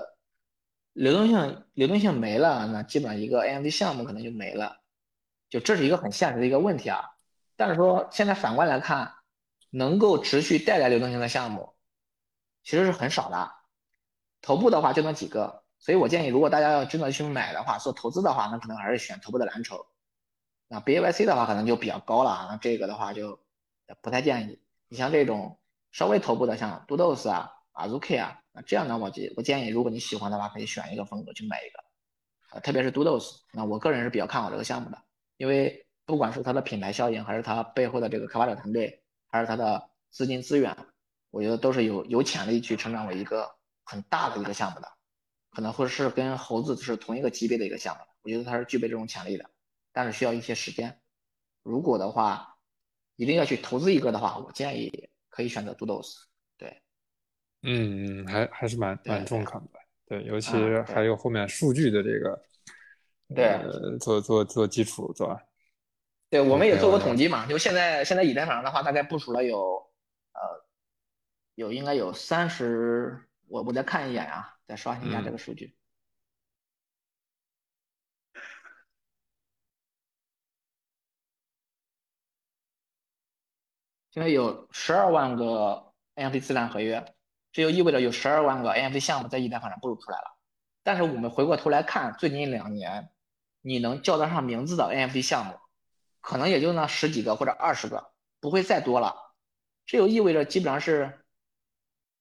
流动性流动性没了，那基本上一个 AMD 项目可能就没了，就这是一个很现实的一个问题啊。但是说现在反过来看，能够持续带来流动性的项目，其实是很少的，头部的话就那几个，所以我建议，如果大家要真的去买的话，做投资的话，那可能还是选头部的蓝筹。那 BAYC 的话可能就比较高了，那这个的话就不太建议。你像这种稍微头部的，像 Doodles 啊、Azuki 啊，这样呢，我建我建议，如果你喜欢的话，可以选一个风格去买一个，啊，特别是 Doodles，那我个人是比较看好这个项目的，因为不管是它的品牌效应，还是它背后的这个开发者团队，还是它的资金资源，我觉得都是有有潜力去成长为一个很大的一个项目的，可能会是跟猴子是同一个级别的一个项目，我觉得它是具备这种潜力的，但是需要一些时间。如果的话，一定要去投资一个的话，我建议可以选择 Doodles。对，嗯嗯，还还是蛮蛮中肯的。对，尤其还有后面数据的这个，对，做做做基础，是吧？对，我们也做过统计嘛。就现在现在以太坊上的话，大概部署了有呃有应该有三十，我我再看一眼啊，再刷新一下这个数据。现在有十二万个 NFT 资产合约，这就意味着有十二万个 NFT 项目在以太坊上部署出来了。但是我们回过头来看，最近两年，你能叫得上名字的 NFT 项目，可能也就那十几个或者二十个，不会再多了。这就意味着基本上是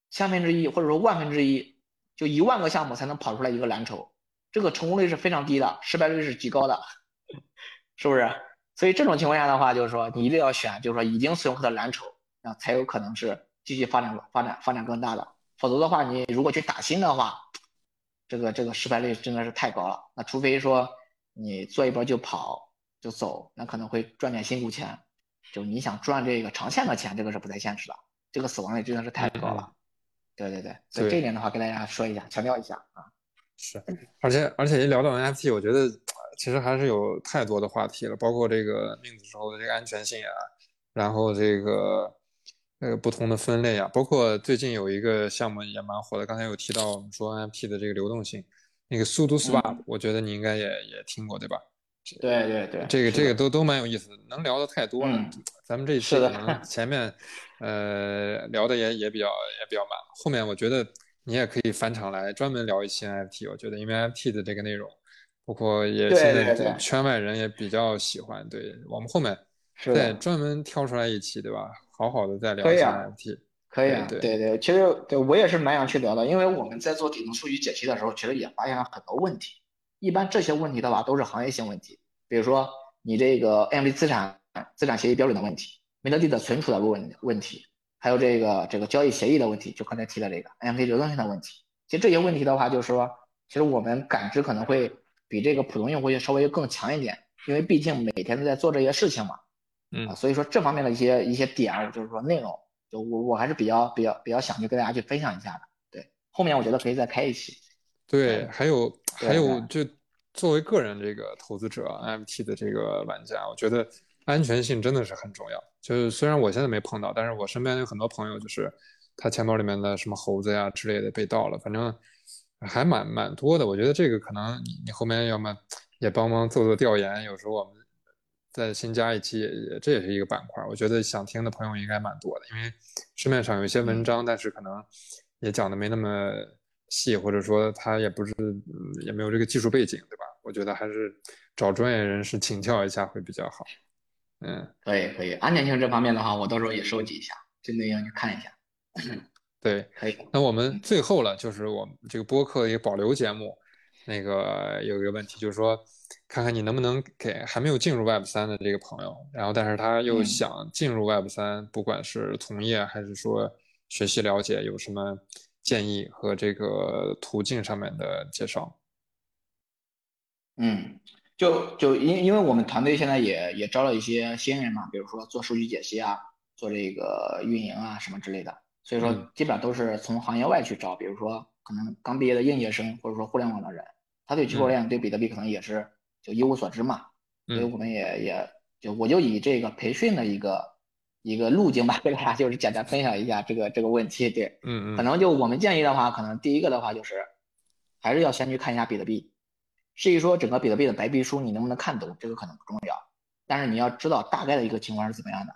千分之一或者说万分之一，就一万个项目才能跑出来一个蓝筹，这个成功率是非常低的，失败率是极高的，是不是？所以这种情况下的话，就是说你一定要选，就是说已经存活的蓝筹，那才有可能是继续发展、发展、发展更大的。否则的话，你如果去打新的话，这个这个失败率真的是太高了。那除非说你做一波就跑就走，那可能会赚点辛苦钱。就你想赚这个长线的钱，这个是不太现实的。这个死亡率真的是太高了。对对对，所以这一点的话跟大家说一下，强调一下啊。是，而且而且一聊到 NFT，我觉得。其实还是有太多的话题了，包括这个命子时候的这个安全性啊，然后这个呃不同的分类啊，包括最近有一个项目也蛮火的，刚才有提到我们说 NFT 的这个流动性，那个速度 Swap，我觉得你应该也也听过对吧？对对对，这个这个都都蛮有意思的，能聊的太多了。嗯咱们这一期可能 (laughs) 前面呃聊的也也比较也比较满，后面我觉得你也可以返场来专门聊一期 NFT，我觉得因为 NFT 的这个内容，包括也对现在圈外人也比较喜欢，对我们后面再专门挑出来一期，对吧？好好的再聊一下可以啊 NFT。可以啊，对对对，其实对我也是蛮想去聊的，因为我们在做底层数据解析的时候，其实也发现了很多问题。一般这些问题的话，都是行业性问题，比如说你这个 NFT 资产资产协议标准的问题，梅特币的存储的问问题，还有这个这个交易协议的问题，就刚才提的这个 NFT 流动性的问题。其实这些问题的话，就是说，其实我们感知可能会比这个普通用户要稍微更强一点，因为毕竟每天都在做这些事情嘛。嗯啊，所以说这方面的一些一些点，就是说内容，就我我还是比较比较比较想去跟大家去分享一下的。对，后面我觉得可以再开一期。对，还有还有，就作为个人这个投资者，NFT 的这个玩家，我觉得安全性真的是很重要。就是虽然我现在没碰到，但是我身边有很多朋友，就是他钱包里面的什么猴子呀之类的被盗了，反正还蛮蛮多的。我觉得这个可能你你后面要么也帮忙做做调研，有时候我们再新加一期也也这也是一个板块。我觉得想听的朋友应该蛮多的，因为市面上有一些文章，但是可能也讲的没那么细，或者说他也不是嗯也没有这个技术背景，对吧？我觉得还是找专业人士请教一下会比较好。嗯，可以可以，安全性这方面的话，我到时候也收集一下，针对应去看一下。对。可以。那我们最后了，就是我们这个播客的一个保留节目，那个有一个问题，就是说，看看你能不能给还没有进入 Web 三的这个朋友，然后但是他又嗯想进入 Web 三，不管是从业还是说学习了解，有什么建议和这个途径上面的介绍？嗯，就就因因为我们团队现在也也招了一些新人嘛，比如说做数据解析啊，做这个运营啊什么之类的，所以说嗯基本上都是从行业外去招，比如说可能刚毕业的应届生，或者说互联网的人，他对区块链、对比特币可能也是就一无所知嘛，所以嗯我们也也就我就以这个培训的一个一个路径吧，(laughs) 跟大家就是简单分享一下这个这个问题，对。嗯嗯可能就我们建议的话，可能第一个的话就是，还是要先去看一下比特币。至于说整个比特币的白皮书你能不能看懂，这个可能不重要，但是你要知道大概的一个情况是怎么样的。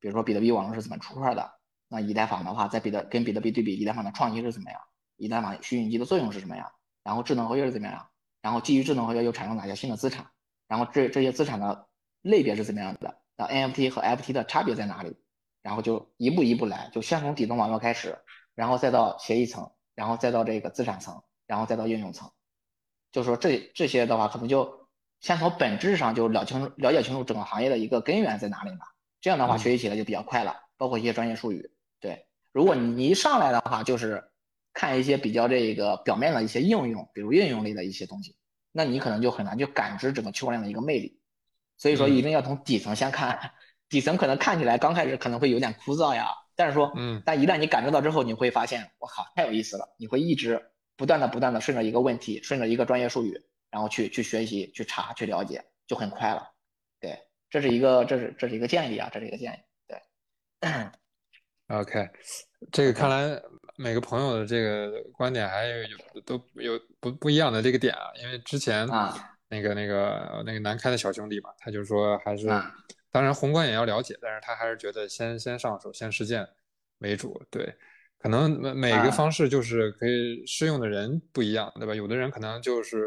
比如说比特币网络是怎么出块的，那以太坊的话，在比特跟比特币对比，以太坊的创新是怎么样，以太坊虚拟机的作用是什么样，然后智能合约是怎么样，然后基于智能合约又产生哪些新的资产，然后这这些资产的类别是怎么样的，那 NFT 和 FT 的差别在哪里？然后就一步一步来，就先从底层网络开始，然后再到协议层，然后再到这个资产层，然后再到应用层。就说这这些的话，可能就先从本质上就了清楚、了解清楚整个行业的一个根源在哪里嘛。这样的话，嗯学习起来就比较快了，包括一些专业术语。对，如果你一上来的话，就是看一些比较这个表面的一些应用，比如应用类的一些东西，那你可能就很难去感知整个区块链的一个魅力。所以说，嗯一定要从底层先看，底层可能看起来刚开始可能会有点枯燥呀，但是说，嗯但一旦你感知到之后，你会发现，我靠，太有意思了！你会一直不断的、不断的顺着一个问题，顺着一个专业术语，然后去去学习、去查、去了解，就很快了。对，这是一个，这是这是一个建议啊，这是一个建议。对，OK，这个看来每个朋友的这个观点还有有都有不不一样的这个点啊，因为之前啊。那个那个那个南开的小兄弟嘛，他就说还是啊。当然宏观也要了解，但是他还是觉得先先上手先实践为主，对，可能每每个啊。方式就是可以适用的人不一样，对吧？有的人可能就是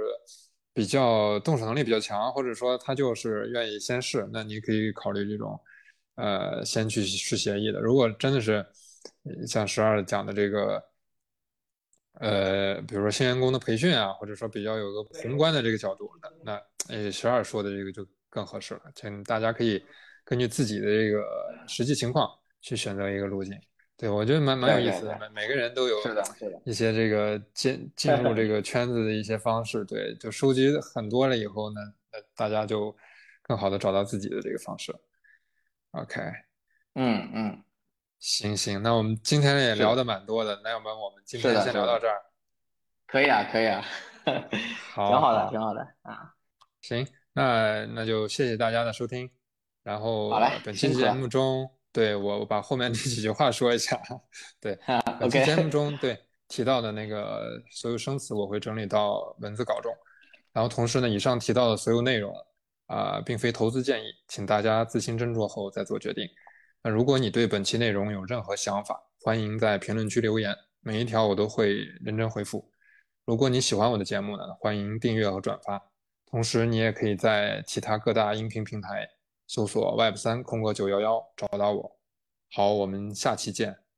比较动手能力比较强，或者说他就是愿意先试，那你可以考虑这种。呃，先去试协议的。如果真的是呃像十二讲的这个，呃，比如说新员工的培训啊，或者说比较有个宏观的这个角度，那那呃十二说的这个就更合适了。请大家可以根据自己的这个实际情况去选择一个路径。对，我觉得蛮蛮有意思的，每每个人都有一些这个进进入这个圈子的一些方式。对，就收集很多了以后呢，那大家就更好的找到自己的这个方式。OK，嗯嗯，行行，那我们今天也聊的蛮多的，那要不然我们今天先聊到这儿。可以啊，可以啊，(laughs) 好，挺好的，挺好的啊。行，那那就谢谢大家的收听。然后好嘞本期节目中，对我我把后面这几句话说一下。对，(laughs) 本期 OK 节目中对提到的那个所有生词，我会整理到文字稿中。然后同时呢，以上提到的所有内容，啊，并非投资建议，请大家自行斟酌后再做决定。那如果你对本期内容有任何想法，欢迎在评论区留言，每一条我都会认真回复。如果你喜欢我的节目呢，欢迎订阅和转发。同时，你也可以在其他各大音频平台搜索 “Web 三空格九幺幺”找到我。好，我们下期见。